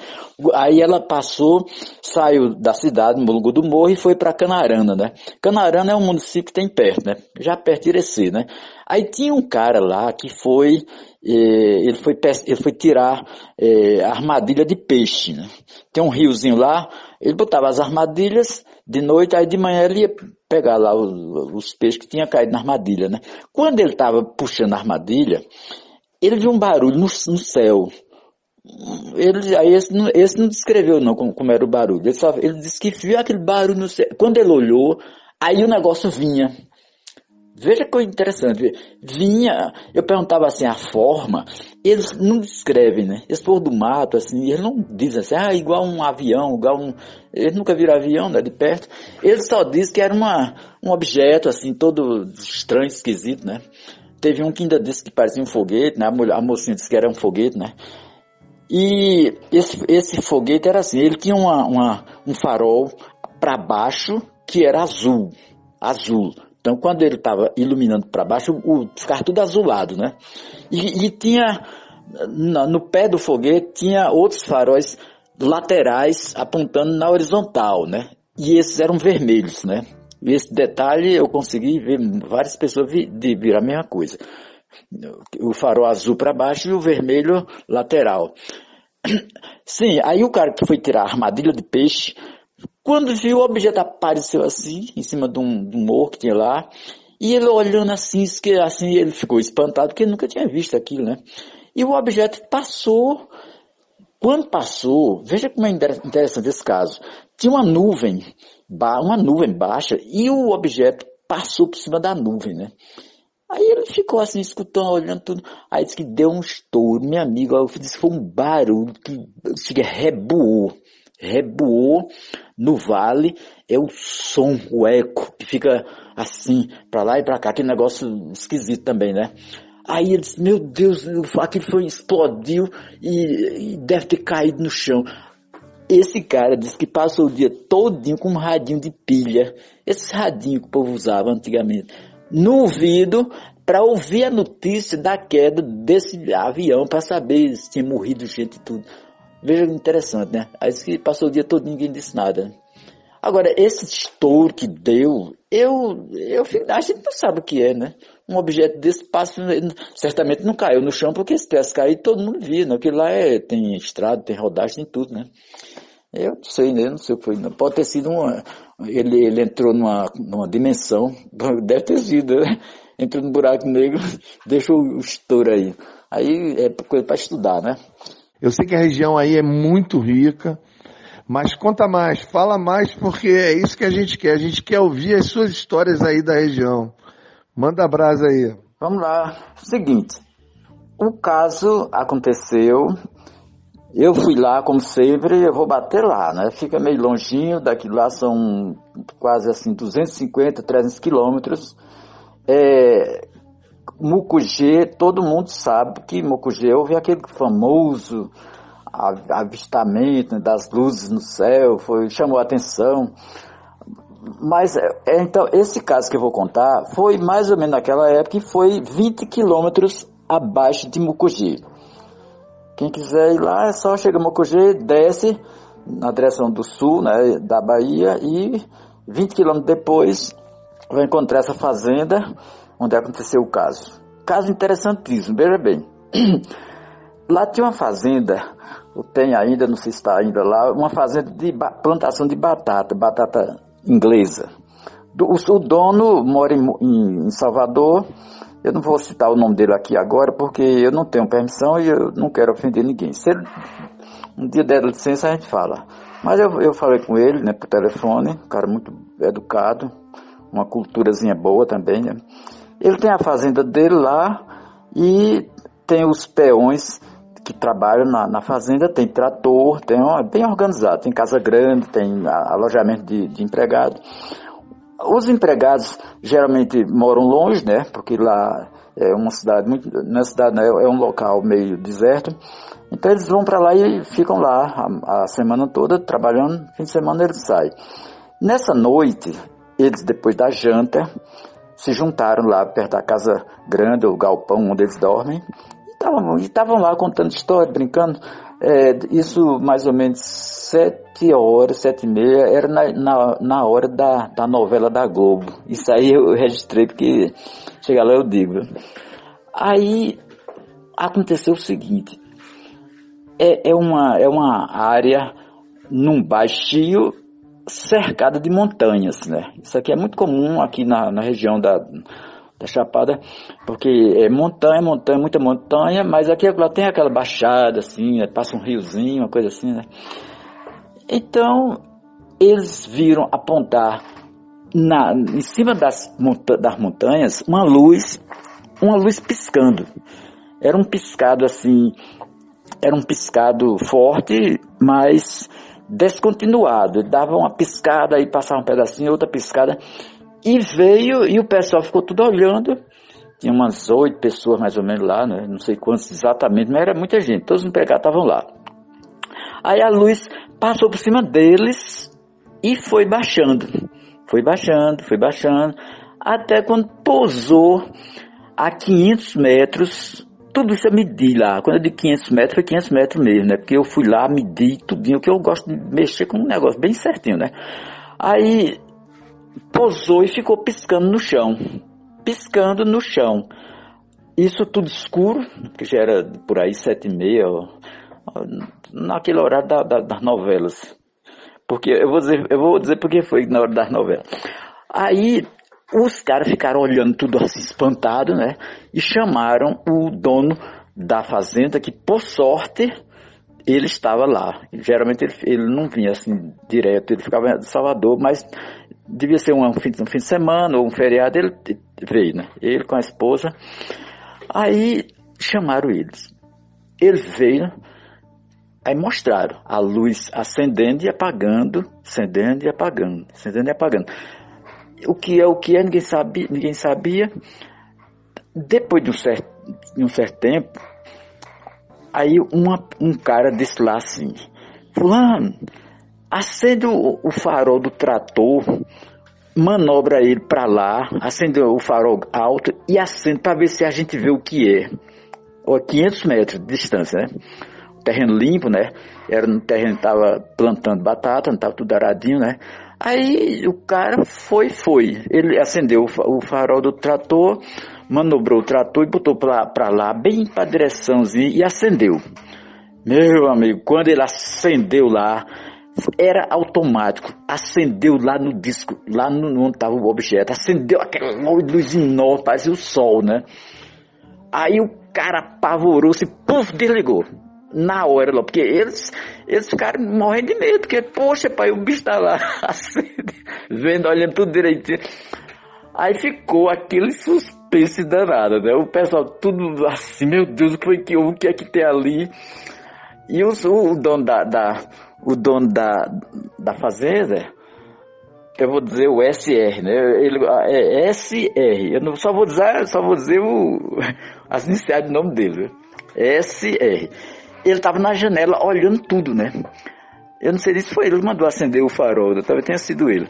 Aí ela passou, saiu da cidade, Mulungu do Morro, e foi para Canarana, né? Canarana é um município que tem perto, né? Já perto de Irecê, né? Aí tinha um cara lá que foi, eh, ele, foi ele foi tirar eh, armadilha de peixe, né? Tem um riozinho lá, ele botava as armadilhas de noite, aí de manhã ele ia pegar lá os, os peixes que tinham caído na armadilha, né? Quando ele estava puxando a armadilha, ele viu um barulho no, no céu. Ele, aí esse não, esse não descreveu não como, como era o barulho. Ele, só, ele disse que viu aquele barulho no céu. Quando ele olhou, aí o negócio vinha. Veja que interessante. Vinha, eu perguntava assim, a forma, eles não descrevem, né? Esse do mato, assim, eles não dizem assim, ah, igual um avião, igual um. Eles nunca viram avião, né, de perto. Eles só dizem que era uma, um objeto, assim, todo estranho, esquisito, né? teve um que ainda disse que parecia um foguete, né? A, mulher, a mocinha disse que era um foguete, né? E esse, esse foguete era assim, ele tinha uma, uma um farol para baixo que era azul, azul. Então quando ele estava iluminando para baixo, o, ficava tudo azulado, né? E, e tinha, no, no pé do foguete, tinha outros faróis laterais apontando na horizontal, né? E esses eram vermelhos, né? E esse detalhe eu consegui ver várias pessoas vir a mesma coisa. O farol azul para baixo e o vermelho lateral. Sim, aí o cara que foi tirar a armadilha de peixe, quando viu o objeto apareceu assim, em cima de um, de um morro que tinha lá, e ele olhando assim, assim, ele ficou espantado porque ele nunca tinha visto aquilo, né? E o objeto passou. Quando passou, veja como é interessante esse caso. Tinha uma nuvem uma nuvem baixa e o objeto passou por cima da nuvem, né? Aí ele ficou assim, escutando, olhando tudo. Aí disse que deu um estouro. Minha amiga, eu disse que foi um barulho que fica reboou. Reboou no vale. É o som, o eco, que fica assim, pra lá e pra cá. Aquele negócio esquisito também, né? Aí ele disse, meu Deus, aquilo foi, explodiu e, e deve ter caído no chão. Esse cara disse que passou o dia todinho com um radinho de pilha, esse radinho que o povo usava antigamente, no ouvido para ouvir a notícia da queda desse avião, para saber se tinha morrido gente e tudo. Veja que interessante, né? Aí que passou o dia todo ninguém disse nada. Agora, esse estouro que deu, eu, eu, a gente não sabe o que é, né? Um objeto desse passa, certamente não caiu no chão, porque se tivesse caído, todo mundo via, né? Aquilo lá é, tem estrada, tem rodagem, tem tudo, né? Eu não sei, né? Não sei o que foi. Não. Pode ter sido uma. Ele, ele entrou numa, numa dimensão, deve ter sido, né? Entrou no buraco negro, deixou o estouro aí. Aí é coisa para estudar, né? Eu sei que a região aí é muito rica, mas conta mais, fala mais, porque é isso que a gente quer. A gente quer ouvir as suas histórias aí da região. Manda brasa aí. Vamos lá. Seguinte, o caso aconteceu eu fui lá, como sempre, eu vou bater lá, né? Fica meio longinho, daqui lá são quase assim 250, 300 quilômetros. É, Mucugê, todo mundo sabe que Mucugê houve aquele famoso avistamento das luzes no céu, foi, chamou a atenção. Mas, é, então, esse caso que eu vou contar foi mais ou menos naquela época e foi 20 quilômetros abaixo de Mucugê. Quem quiser ir lá é só chegar a Mocugê, desce na direção do sul, né, da Bahia e 20 quilômetros depois vai encontrar essa fazenda onde aconteceu o caso. Caso interessantíssimo, veja bem. Lá tinha uma fazenda, ou tem ainda, não sei se está ainda lá, uma fazenda de plantação de batata, batata inglesa. O, dono mora em, Salvador eu não vou citar o nome dele aqui agora porque eu não tenho permissão e eu não quero ofender ninguém. Se ele um dia der licença, a gente fala. Mas eu, eu falei com ele, né, por telefone, um cara muito educado, uma culturazinha boa também, né? Ele tem a fazenda dele lá e tem os peões que trabalham na, na fazenda, tem trator, tem é bem organizado, tem casa grande, tem alojamento de, de empregado. Os empregados geralmente moram longe, né? Porque lá é uma cidade muito, na cidade né, é um local meio deserto. Então eles vão para lá e ficam lá a, a, semana toda trabalhando. Fim de semana eles saem. Nessa noite, eles depois da janta se juntaram lá perto da casa grande, o galpão onde eles dormem, e estavam lá contando história, brincando. É, isso mais ou menos sete horas, sete e meia, era na, na, na, hora da, da novela da Globo. Isso aí eu registrei porque chega lá eu digo. Aí aconteceu o seguinte, é, é, uma, é uma área num baixio cercada de montanhas, né? Isso aqui é muito comum aqui na, na região da, da Chapada, porque é montanha, montanha, muita montanha, mas aqui lá tem aquela baixada, assim, né, passa um riozinho, uma coisa assim, né? Então, eles viram apontar na, em cima das, monta das montanhas uma luz, uma luz piscando. Era um piscado assim, era um piscado forte, mas descontinuado. Dava uma piscada e passava um pedacinho, outra piscada. E veio, e o pessoal ficou tudo olhando, tinha umas oito pessoas mais ou menos lá, né? não sei quantos exatamente, mas era muita gente, todos os empregados estavam lá. Aí a luz passou por cima deles e foi baixando, foi baixando, foi baixando, até quando pousou a 500 metros, tudo isso eu medi lá, quando eu digo 500 metros, foi 500 metros mesmo, né? Porque eu fui lá, medi tudinho, que eu gosto de mexer com um negócio bem certinho, né? Aí pousou e ficou piscando no chão piscando no chão. Isso tudo escuro, que já era por aí sete e meia, naquele horário da, da, das novelas. Porque eu vou dizer, eu vou dizer porque foi na hora das novelas. Aí os caras ficaram olhando tudo assim espantado, né? E chamaram o dono da fazenda, que por sorte ele estava lá. Geralmente ele, ele não vinha assim direto, ele ficava em Salvador, mas devia ser um fim, um fim de semana ou um feriado, ele veio, né? Ele com a esposa. Aí chamaram eles. Ele veio, aí mostraram a luz acendendo e apagando, acendendo e apagando, acendendo e apagando. O que é o que é, ninguém sabia, ninguém sabia. Depois de um certo, de um certo tempo, aí uma, um cara disse lá assim, fulano, acende o, o farol do trator, manobra ele para lá, acende o farol alto e acende para ver se a gente vê o que é. Ou 500 metros de distância, né? Terreno limpo, né? Era no terreno que tava plantando batata, tava tudo aradinho, né? Aí o cara foi, foi. Ele acendeu o farol do trator, manobrou o trator e botou para lá, bem para direçãozinha e acendeu. Meu amigo, quando ele acendeu lá, era automático, acendeu lá no disco, lá no, onde estava o objeto, acendeu aquela luz enorme, parecia o sol, né? Aí o cara apavorou-se, puf, desligou. Na hora, lá, porque eles, eles ficaram morrendo de medo, porque, poxa, pai, o bicho tá lá, acende, vendo, olhando tudo direitinho. Aí ficou aquele suspense danado, né? O pessoal tudo assim, meu Deus, o que, que, o que é que tem ali? E os, o, o dono da, da o dono da, da fazenda, eu vou dizer o SR, né? Ele, é SR. Eu não, só vou dizer, só vou dizer o, as iniciais do nome dele. SR. Ele estava na janela olhando tudo, né? Eu não sei se foi ele que mandou acender o farol, talvez tenha sido ele.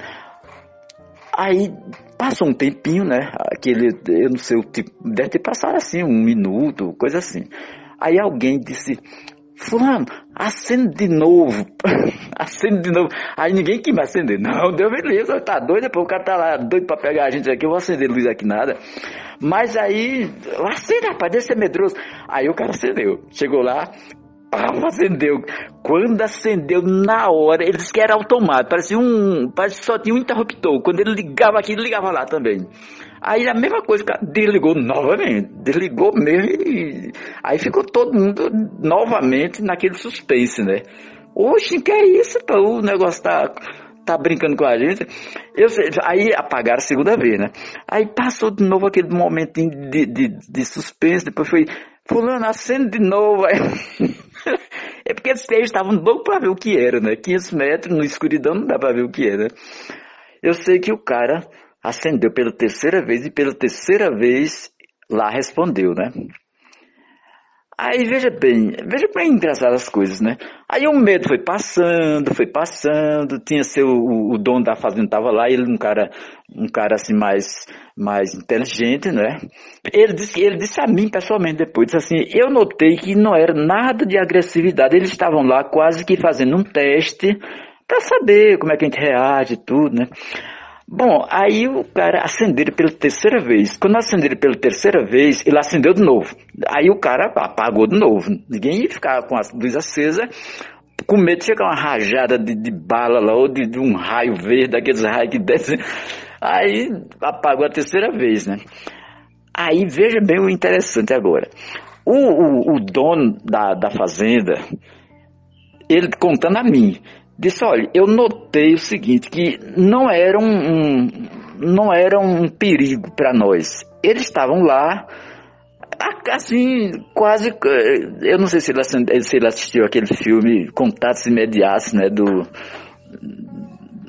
Aí passou um tempinho, né? Aquele, eu não sei o tipo, deve ter passado assim, um minuto, coisa assim. Aí alguém disse: Fulano, acende de novo. acende de novo. Aí ninguém quis me acender. Não, deu beleza, tá doido, pô, o cara tá lá doido pra pegar a gente aqui, eu vou acender luz aqui nada. Mas aí, acende, rapaz, deixa ser medroso. Aí o cara acendeu. Chegou lá, pá, acendeu. Quando acendeu na hora, ele disse que era automático, parecia um. Parecia que só tinha um interruptor. Quando ele ligava aqui, ele ligava lá também. Aí a mesma coisa, cara desligou novamente, desligou mesmo e aí ficou todo mundo novamente naquele suspense, né? Oxe, que é isso, pô? o negócio tá, tá brincando com a gente. Eu, aí apagaram a segunda vez, né? Aí passou de novo aquele momentinho de, de, de suspense, depois foi, fulano, acende de novo. Aí... é porque eles estavam loucos pra ver o que era, né? 500 metros no escuridão não dá pra ver o que era. Eu sei que o cara acendeu pela terceira vez e pela terceira vez lá respondeu, né? Aí veja bem, veja bem engraçadas as coisas, né? Aí o medo foi passando, foi passando, tinha seu, o, o dono da fazenda estava lá, ele um cara, um cara assim mais, mais inteligente, né? Ele disse, ele disse a mim pessoalmente depois, disse assim, eu notei que não era nada de agressividade, eles estavam lá quase que fazendo um teste para saber como é que a gente reage e tudo, né? Bom, aí o cara acendeu pela terceira vez. Quando acenderam pela terceira vez, ele acendeu de novo. Aí o cara apagou de novo. Ninguém ia ficar com a luz acesa, com medo de chegar uma rajada de, de bala lá, ou de, de, um raio verde, aqueles raios que descem. Aí apagou a terceira vez, né? Aí veja bem o interessante agora. O, o, o dono da, da fazenda, ele contando a mim, disse, olha, eu notei o seguinte, que não era um, um não era um perigo para nós. Eles estavam lá, assim, quase, eu não sei se ele, se ele assistiu aquele filme Contatos Imediatos, né, do,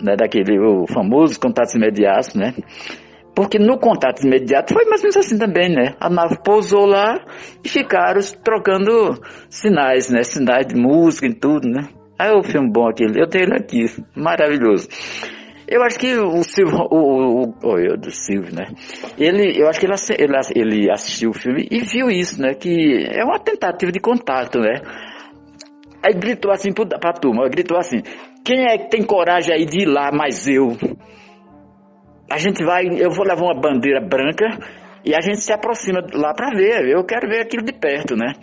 né, daquele, o famoso Contatos Imediatos, né, Porque no contato imediato foi mais ou menos assim também, né? A nave pousou lá e ficaram trocando sinais, né? Sinais de música e tudo, né? Aí o filme bom aquele, eu tenho ele aqui, maravilhoso. Eu acho que o Silvio, o, o, o, o do Silvio, né? Ele, eu acho que ele, ele, ele assistiu o filme e viu isso, né? Que é uma tentativa de contato, né? Aí gritou assim pra, pra turma, gritou assim, quem é que tem coragem aí de ir lá, mais eu? A gente vai, eu vou levar uma bandeira branca e a gente se aproxima lá para ver, eu quero ver aquilo de perto, né?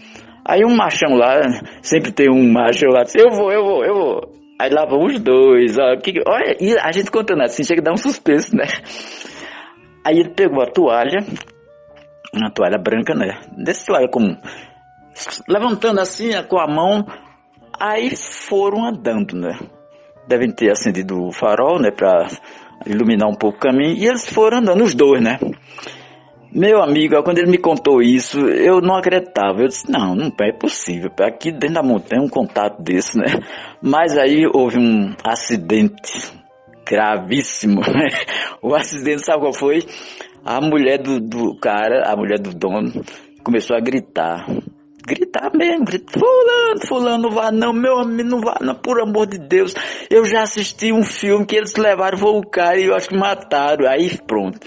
Aí um machão lá, sempre tem um macho lá, disse, eu vou, eu vou, eu vou. Aí lá vão os dois, ó, que, olha, e a gente contando assim, chega a dar um suspense, né? Aí ele pegou a toalha, uma toalha branca, né? Desse toalha comum, levantando assim com a mão, aí foram andando, né? Devem ter acendido o farol, né, pra iluminar um pouco o caminho, e eles foram andando, os dois, né? Meu amigo, quando ele me contou isso, eu não acreditava. Eu disse, não, não é possível. Aqui dentro da montanha um contato desse, né? Mas aí houve um acidente gravíssimo. Né? O acidente, sabe qual foi? A mulher do, do cara, a mulher do dono, começou a gritar. Gritar mesmo, gritar, fulano, fulano, não vá não, meu amigo, não vá não, por amor de Deus. Eu já assisti um filme que eles levaram o cara e eu acho que mataram. Aí pronto.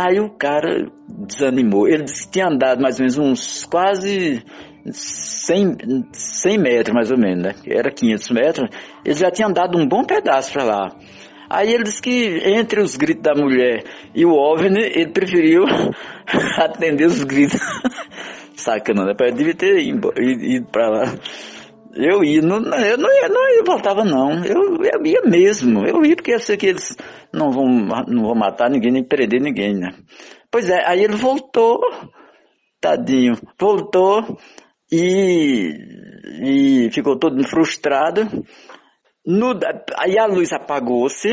Aí o cara desanimou. Ele disse que tinha andado mais ou menos uns quase 100, 100 metros, mais ou menos, né? Era 500 metros. Ele já tinha andado um bom pedaço para lá. Aí ele disse que entre os gritos da mulher e o OVNI, ele preferiu atender os gritos. Sacana, né? Devia ter ido para lá. Eu ia, não, eu não ia, não ia, voltava não. Eu, eu ia mesmo. Eu ia porque eu sei que eles não vão, não vão matar ninguém, nem prender ninguém, né? Pois é, aí ele voltou, tadinho, voltou e, e ficou todo frustrado. No, aí a luz apagou-se,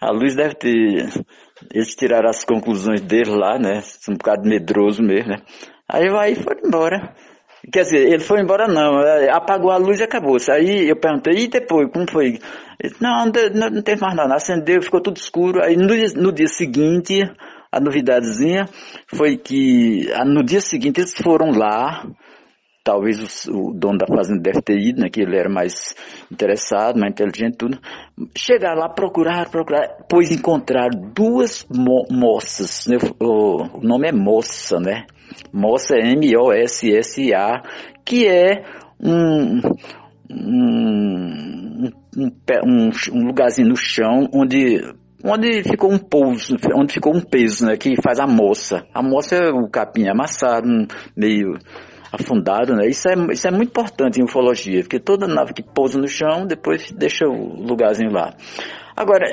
a luz deve ter, eles tiraram as conclusões dele lá, né? Um bocado medroso mesmo, né? Aí vai foi embora. Quer dizer, ele foi embora não, é, apagou a luz e acabou. Aí eu perguntei, e depois, como foi? Ele, não, não, não tem mais nada, acendeu, ficou tudo escuro. Aí no, no dia seguinte, a novidadezinha foi que no dia seguinte eles foram lá, talvez o, o, dono da fazenda deve ter ido, né, que ele era mais interessado, mais inteligente, tudo. Chegaram lá, procuraram, procuraram, pois encontraram duas mo moças, né, o, o nome é moça, né, Mossa M-O-S-S-A, que é um, um, um, um, lugarzinho no chão onde, onde ficou um pouso, onde ficou um peso, né, que faz a moça. A moça é o capim amassado, meio afundado, né? Isso é, isso é muito importante em ufologia, porque toda nave que pousa no chão, depois deixa o lugarzinho lá. Agora,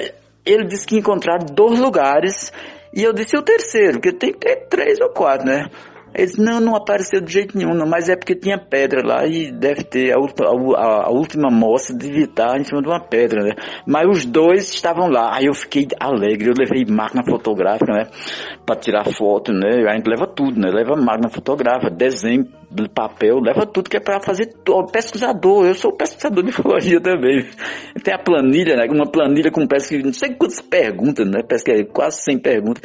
ele disse que encontraram dois lugares, e eu disse o terceiro, porque tem que ter três ou quatro, né? Eles não, não apareceu de jeito nenhum, não, mas é porque tinha pedra lá e deve ter, a, a, a, última moça devia estar em cima de uma pedra, né? Mas os dois estavam lá, aí eu fiquei alegre, eu levei máquina fotográfica, né? Pra tirar foto, né? A gente leva tudo, né? Leva máquina fotográfica, desenho, papel, leva tudo que é para fazer pesquisador. Eu sou pesquisador de ufologia também. Tem a planilha, né? Uma planilha com pesquisa, não sei quantas perguntas, né? Pesquisa, quase 100 perguntas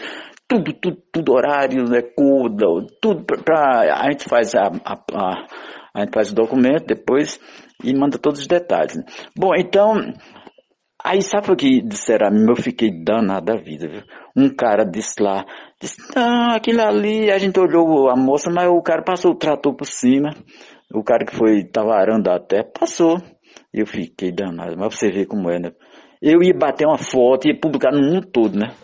tudo, tudo, tudo horário, né, coda, tudo para a gente faz a, a, a, a, gente faz o documento depois e manda todos os detalhes. Né? Bom, então aí sabe o que disseram a mim? Eu fiquei danado da vida, viu? Um cara disse lá, disse, não, aquilo ali, a gente olhou a moça, mas o cara passou o trator por cima, o cara que foi, tava arando até, passou. Eu fiquei danado, mas você vê como é, né? Eu ia bater uma foto, ia publicar no mundo todo, né?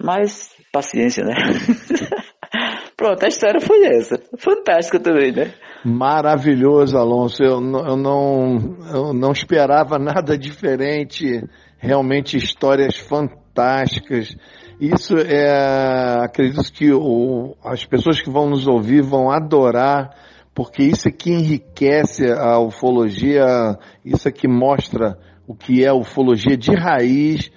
Mas paciência, né? Pronto, a história foi essa. Fantástica também, né? Maravilhoso, Alonso. Eu, eu, não, eu não esperava nada diferente. Realmente histórias fantásticas. Isso é, acredito que o, as pessoas que vão nos ouvir vão adorar, porque isso aqui enriquece a ufologia, isso aqui mostra o que é ufologia de raiz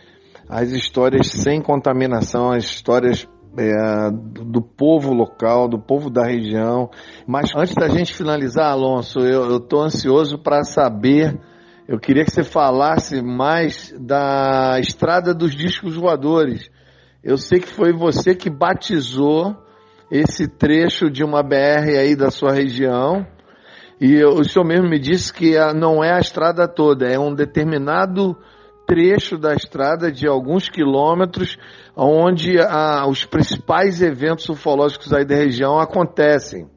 as histórias sem contaminação, as histórias é, do, povo local, do povo da região. Mas antes da gente finalizar, Alonso, eu estou ansioso para saber. Eu queria que você falasse mais da estrada dos discos voadores. Eu sei que foi você que batizou esse trecho de uma BR aí da sua região. E o senhor mesmo me disse que não é a estrada toda, é um determinado trecho da estrada de alguns quilômetros onde a, os principais eventos ufológicos aí da região acontecem.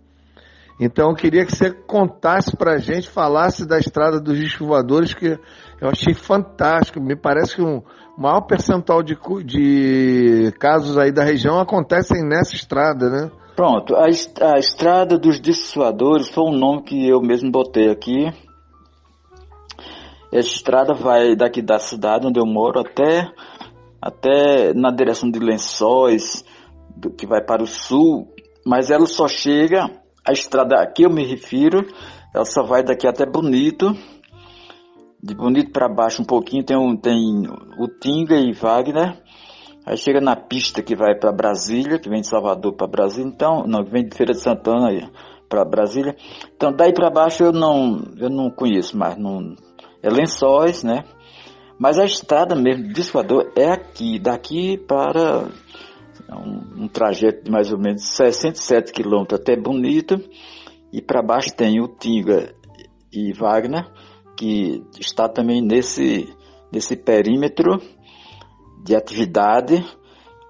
Então eu queria que você contasse para a gente, falasse da estrada dos desfilvadores, que eu achei fantástico. Me parece que um maior percentual de, de casos aí da região acontecem nessa estrada, né? Pronto, a, a estrada dos desfiladores foi um nome que eu mesmo botei aqui. Essa estrada vai daqui da cidade onde eu moro até, até na direção de Lençóis, do, que vai para o sul, mas ela só chega a estrada a que eu me refiro, ela só vai daqui até Bonito. De Bonito para baixo um pouquinho tem, um, tem o Tinga e Wagner. Aí chega na pista que vai para Brasília, que vem de Salvador para Brasília, então, não, vem de Feira de Santana para Brasília. Então daí para baixo eu não, eu não conheço mais, não, é Lençóis, né? Mas a estrada mesmo de Salvador é aqui, daqui para é um, um trajeto de mais ou menos 67 quilômetros até Bonito. E para baixo tem o Tinga e Wagner, que está também nesse, nesse perímetro de atividade,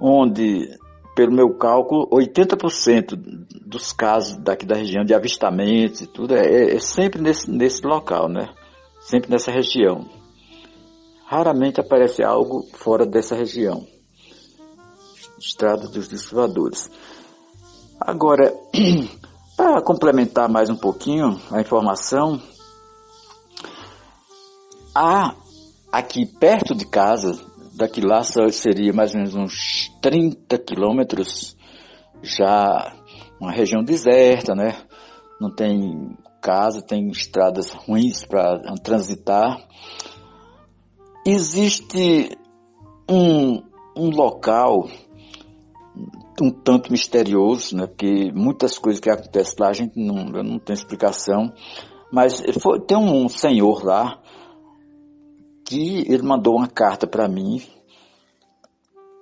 onde, pelo meu cálculo, 80% dos casos daqui da região de avistamentos e tudo é, é sempre nesse, nesse local, né? Sempre nessa região. Raramente aparece algo fora dessa região. Estrada dos Desfiladores. Agora, para complementar mais um pouquinho a informação, há aqui perto de casa, daqui lá seria mais ou menos uns 30 quilômetros, já uma região deserta, né? Não tem casa, tem estradas ruins para transitar. Existe um, um local um tanto misterioso, né? Porque muitas coisas que acontecem lá a gente não, não tem explicação. Mas foi, tem um senhor lá que ele mandou uma carta para mim,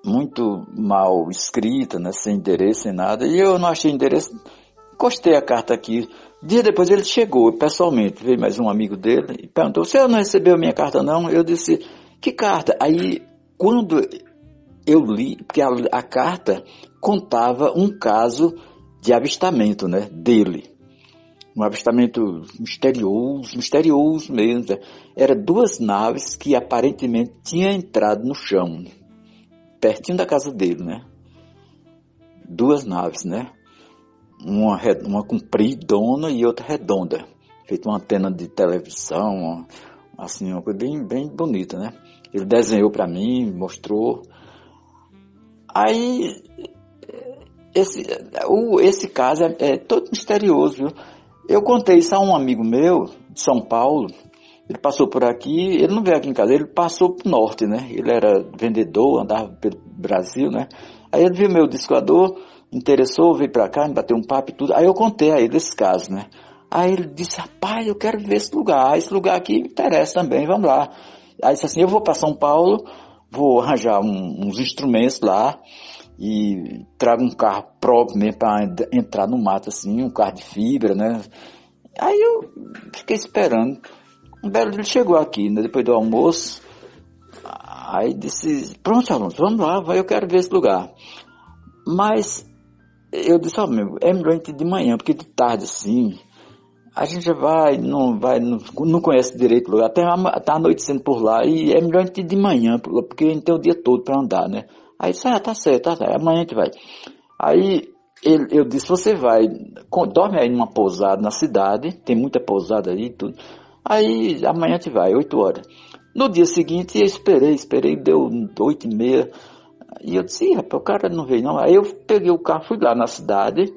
muito mal escrita, né? Sem endereço, sem nada. E eu não achei endereço, encostei a carta aqui. Dia depois ele chegou pessoalmente, veio mais um amigo dele e perguntou: "Você não recebeu minha carta não?" Eu disse: "Que carta?" Aí quando eu li, porque a, a carta contava um caso de avistamento, né, dele. Um avistamento misterioso, misterioso mesmo. Né? Era duas naves que aparentemente tinham entrado no chão, pertinho da casa dele, né? Duas naves, né? Uma, uma compridona e outra redonda. Feito uma antena de televisão, uma, assim, uma coisa bem, bem bonita, né? Ele desenhou para mim, mostrou. Aí, esse, o, esse caso é, é, todo misterioso, viu? Eu contei isso a um amigo meu, de São Paulo, ele passou por aqui, ele não veio aqui em casa, ele passou pro norte, né? Ele era vendedor, andava pelo Brasil, né? Aí ele viu meu discoador, interessou, veio pra cá, me bateu um papo e tudo. Aí eu contei a ele esse caso, né? Aí ele disse, rapaz, eu quero ver esse lugar, esse lugar aqui me interessa também, vamos lá. Aí disse assim, eu vou para São Paulo, vou arranjar um, uns instrumentos lá e trago um carro próprio mesmo para entrar no mato assim, um carro de fibra, né? Aí eu fiquei esperando. Um belo dia ele chegou aqui, né, depois do almoço. Aí disse, pronto, alunos, vamos lá, eu quero ver esse lugar. Mas eu disse, ó, oh, é melhor a gente ir de manhã, porque de tarde assim, a gente vai, não vai, não, não conhece direito o lugar, até tá anoitecendo por lá, e é melhor a gente ir de manhã, porque a gente tem o dia todo para andar, né? Aí disse, ah, tá certo, tá certo, amanhã a gente vai. Aí ele, eu disse, você vai, dorme aí numa pousada na cidade, tem muita pousada aí e tudo. Aí amanhã a gente vai, 8 horas. No dia seguinte eu esperei, esperei, deu oito e meia. E eu disse, rapaz, o cara não veio não. Aí eu peguei o carro, fui lá na cidade,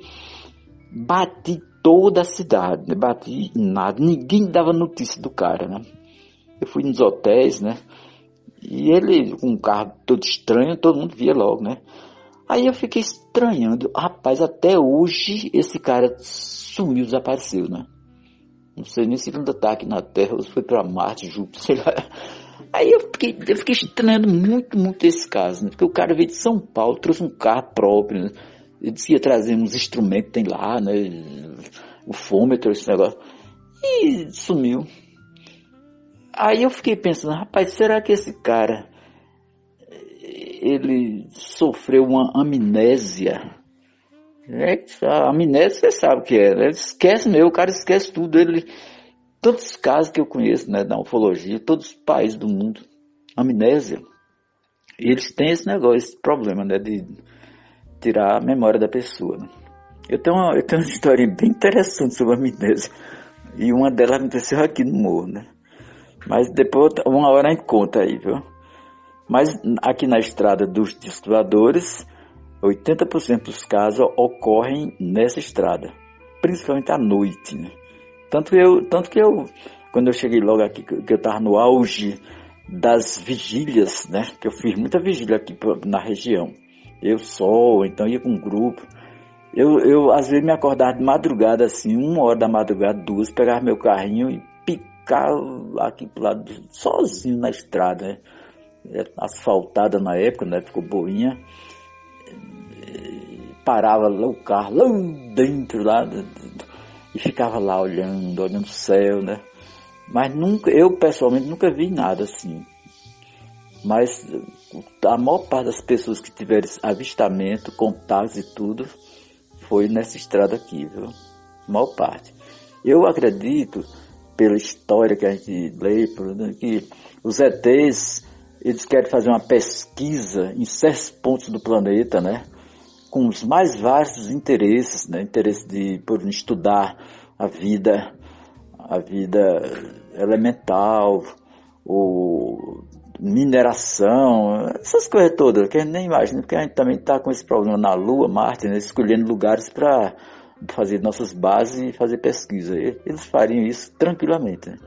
bati toda a cidade, né? bati nada, ninguém dava notícia do cara, né? Eu fui nos hotéis, né? E ele, com um carro todo estranho, todo mundo via logo, né? Aí eu fiquei estranhando, rapaz, até hoje esse cara sumiu, desapareceu, né? Não sei nem se ele ainda está aqui na Terra ou se foi para Marte, Júpiter, sei lá. Aí eu fiquei, eu fiquei estranhando muito, muito esse caso, né? Porque o cara veio de São Paulo, trouxe um carro próprio, né? Ele disse que ia trazer uns instrumentos tem lá, né? O fômetro, esse negócio. E sumiu. Aí eu fiquei pensando, rapaz, será que esse cara ele sofreu uma amnésia? É, a amnésia você sabe o que é, né? Esquece mesmo, o cara esquece tudo. Ele, todos os casos que eu conheço né, da ufologia, todos os países do mundo, amnésia, eles têm esse negócio, esse problema né, de tirar a memória da pessoa. Né? Eu, tenho uma, eu tenho uma história bem interessante sobre a amnésia. E uma delas aconteceu aqui no morro, né? Mas depois, uma hora a gente conta aí, viu? Mas aqui na estrada dos discutadores, 80% dos casos ocorrem nessa estrada, principalmente à noite, né? Tanto que eu, tanto que eu, quando eu cheguei logo aqui, que eu estava no auge das vigílias, né? Que eu fiz muita vigília aqui na região. Eu só, então ia com um grupo. Eu, eu às vezes me acordava de madrugada, assim, uma hora da madrugada, duas, pegava meu carrinho e picava aqui pro lado, sozinho na estrada, né? É, asfaltada na época, né? Ficou boinha parava lá o carro lá dentro lá e ficava lá olhando, olhando o céu, né? Mas nunca, eu pessoalmente nunca vi nada assim. Mas a maior parte das pessoas que tiveram avistamento, contatos e tudo, foi nessa estrada aqui, viu? A maior parte. Eu acredito, pela história que a gente lê, que os ETs, eles querem fazer uma pesquisa em certos pontos do planeta, né? Com os mais vastos interesses, né? interesse de por estudar a vida, a vida elemental, o mineração, essas coisas todas, que a gente nem imagina, porque a gente também está com esse problema na Lua, Marte, né? escolhendo lugares para fazer nossas bases e fazer pesquisa. Eles fariam isso tranquilamente. Né?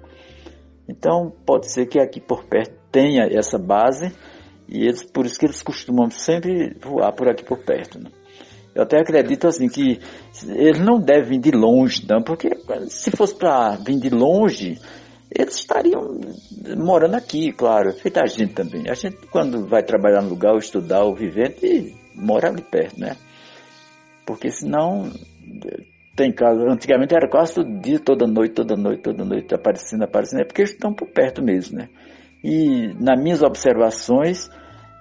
Então, pode ser que aqui por perto tenha essa base e eles, por isso que eles costumam sempre voar por aqui por perto. Né? Eu até acredito assim que eles não devem vir de longe, não, porque se fosse para vir de longe, eles estariam morando aqui, claro, feita a gente também. A gente, quando vai trabalhar no lugar, ou estudar, ou viver, mora ali perto, né? Porque senão, tem casos, antigamente era quase todo dia, toda noite, toda noite, toda noite, aparecendo, aparecendo, é porque eles estão por perto mesmo, né? E nas minhas observações,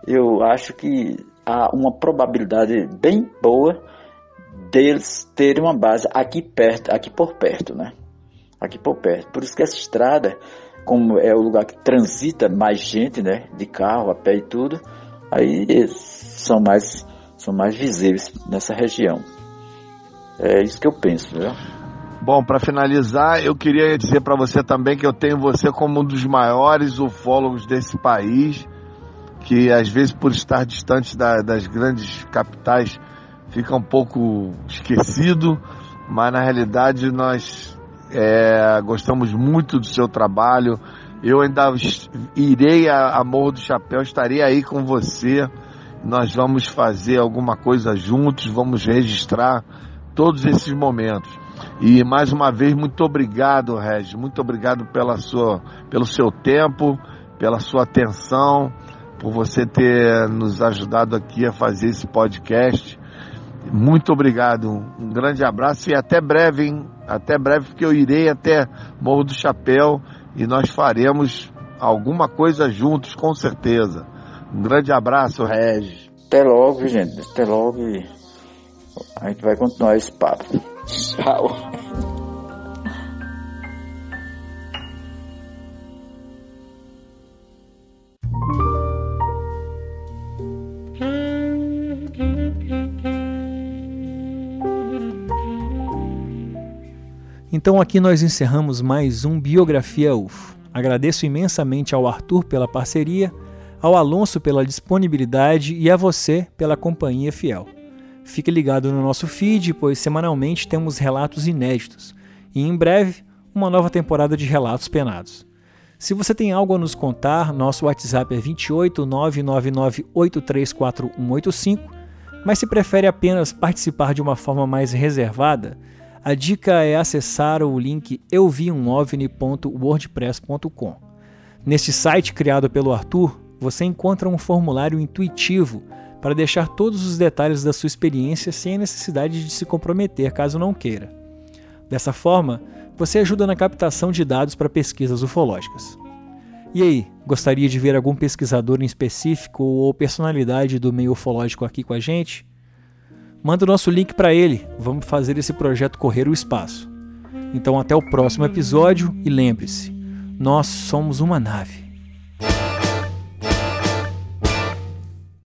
eu acho que há uma probabilidade bem boa deles terem uma base aqui perto, aqui por perto, né? Aqui por perto. Por isso que essa estrada, como é o lugar que transita mais gente, né? De carro, a pé e tudo, aí são mais, são mais visíveis nessa região. É isso que eu penso, viu? Bom, para finalizar, eu queria dizer para você também que eu tenho você como um dos maiores ufólogos desse país, que às vezes por estar distante da, das grandes capitais fica um pouco esquecido, mas na realidade nós é, gostamos muito do seu trabalho. Eu ainda irei a, a Morro do Chapéu, estarei aí com você. Nós vamos fazer alguma coisa juntos, vamos registrar todos esses momentos. E mais uma vez, muito obrigado, Regis. Muito obrigado pela sua, pelo seu tempo, pela sua atenção, por você ter nos ajudado aqui a fazer esse podcast. Muito obrigado. Um grande abraço e até breve, hein? Até breve, porque eu irei até Morro do Chapéu e nós faremos alguma coisa juntos, com certeza. Um grande abraço, Regis. Até logo, gente. Até logo. A gente vai continuar esse papo. Tchau. Então aqui nós encerramos mais um Biografia UFO. Agradeço imensamente ao Arthur pela parceria, ao Alonso pela disponibilidade e a você pela companhia fiel. Fique ligado no nosso feed, pois semanalmente temos relatos inéditos e em breve uma nova temporada de Relatos Penados. Se você tem algo a nos contar, nosso WhatsApp é 28 999834185, mas se prefere apenas participar de uma forma mais reservada, A dica é acessar o link euviumovni.wordpress.com. Neste site criado pelo Arthur, você encontra um formulário intuitivo para deixar todos os detalhes da sua experiência sem a necessidade de se comprometer caso não queira. Dessa forma, você ajuda na captação de dados para pesquisas ufológicas. E aí, gostaria de ver algum pesquisador em específico ou personalidade do meio ufológico aqui com a gente? Manda o nosso link para ele, vamos fazer esse projeto correr o espaço. Então até o próximo episódio e lembre-se, nós somos uma nave.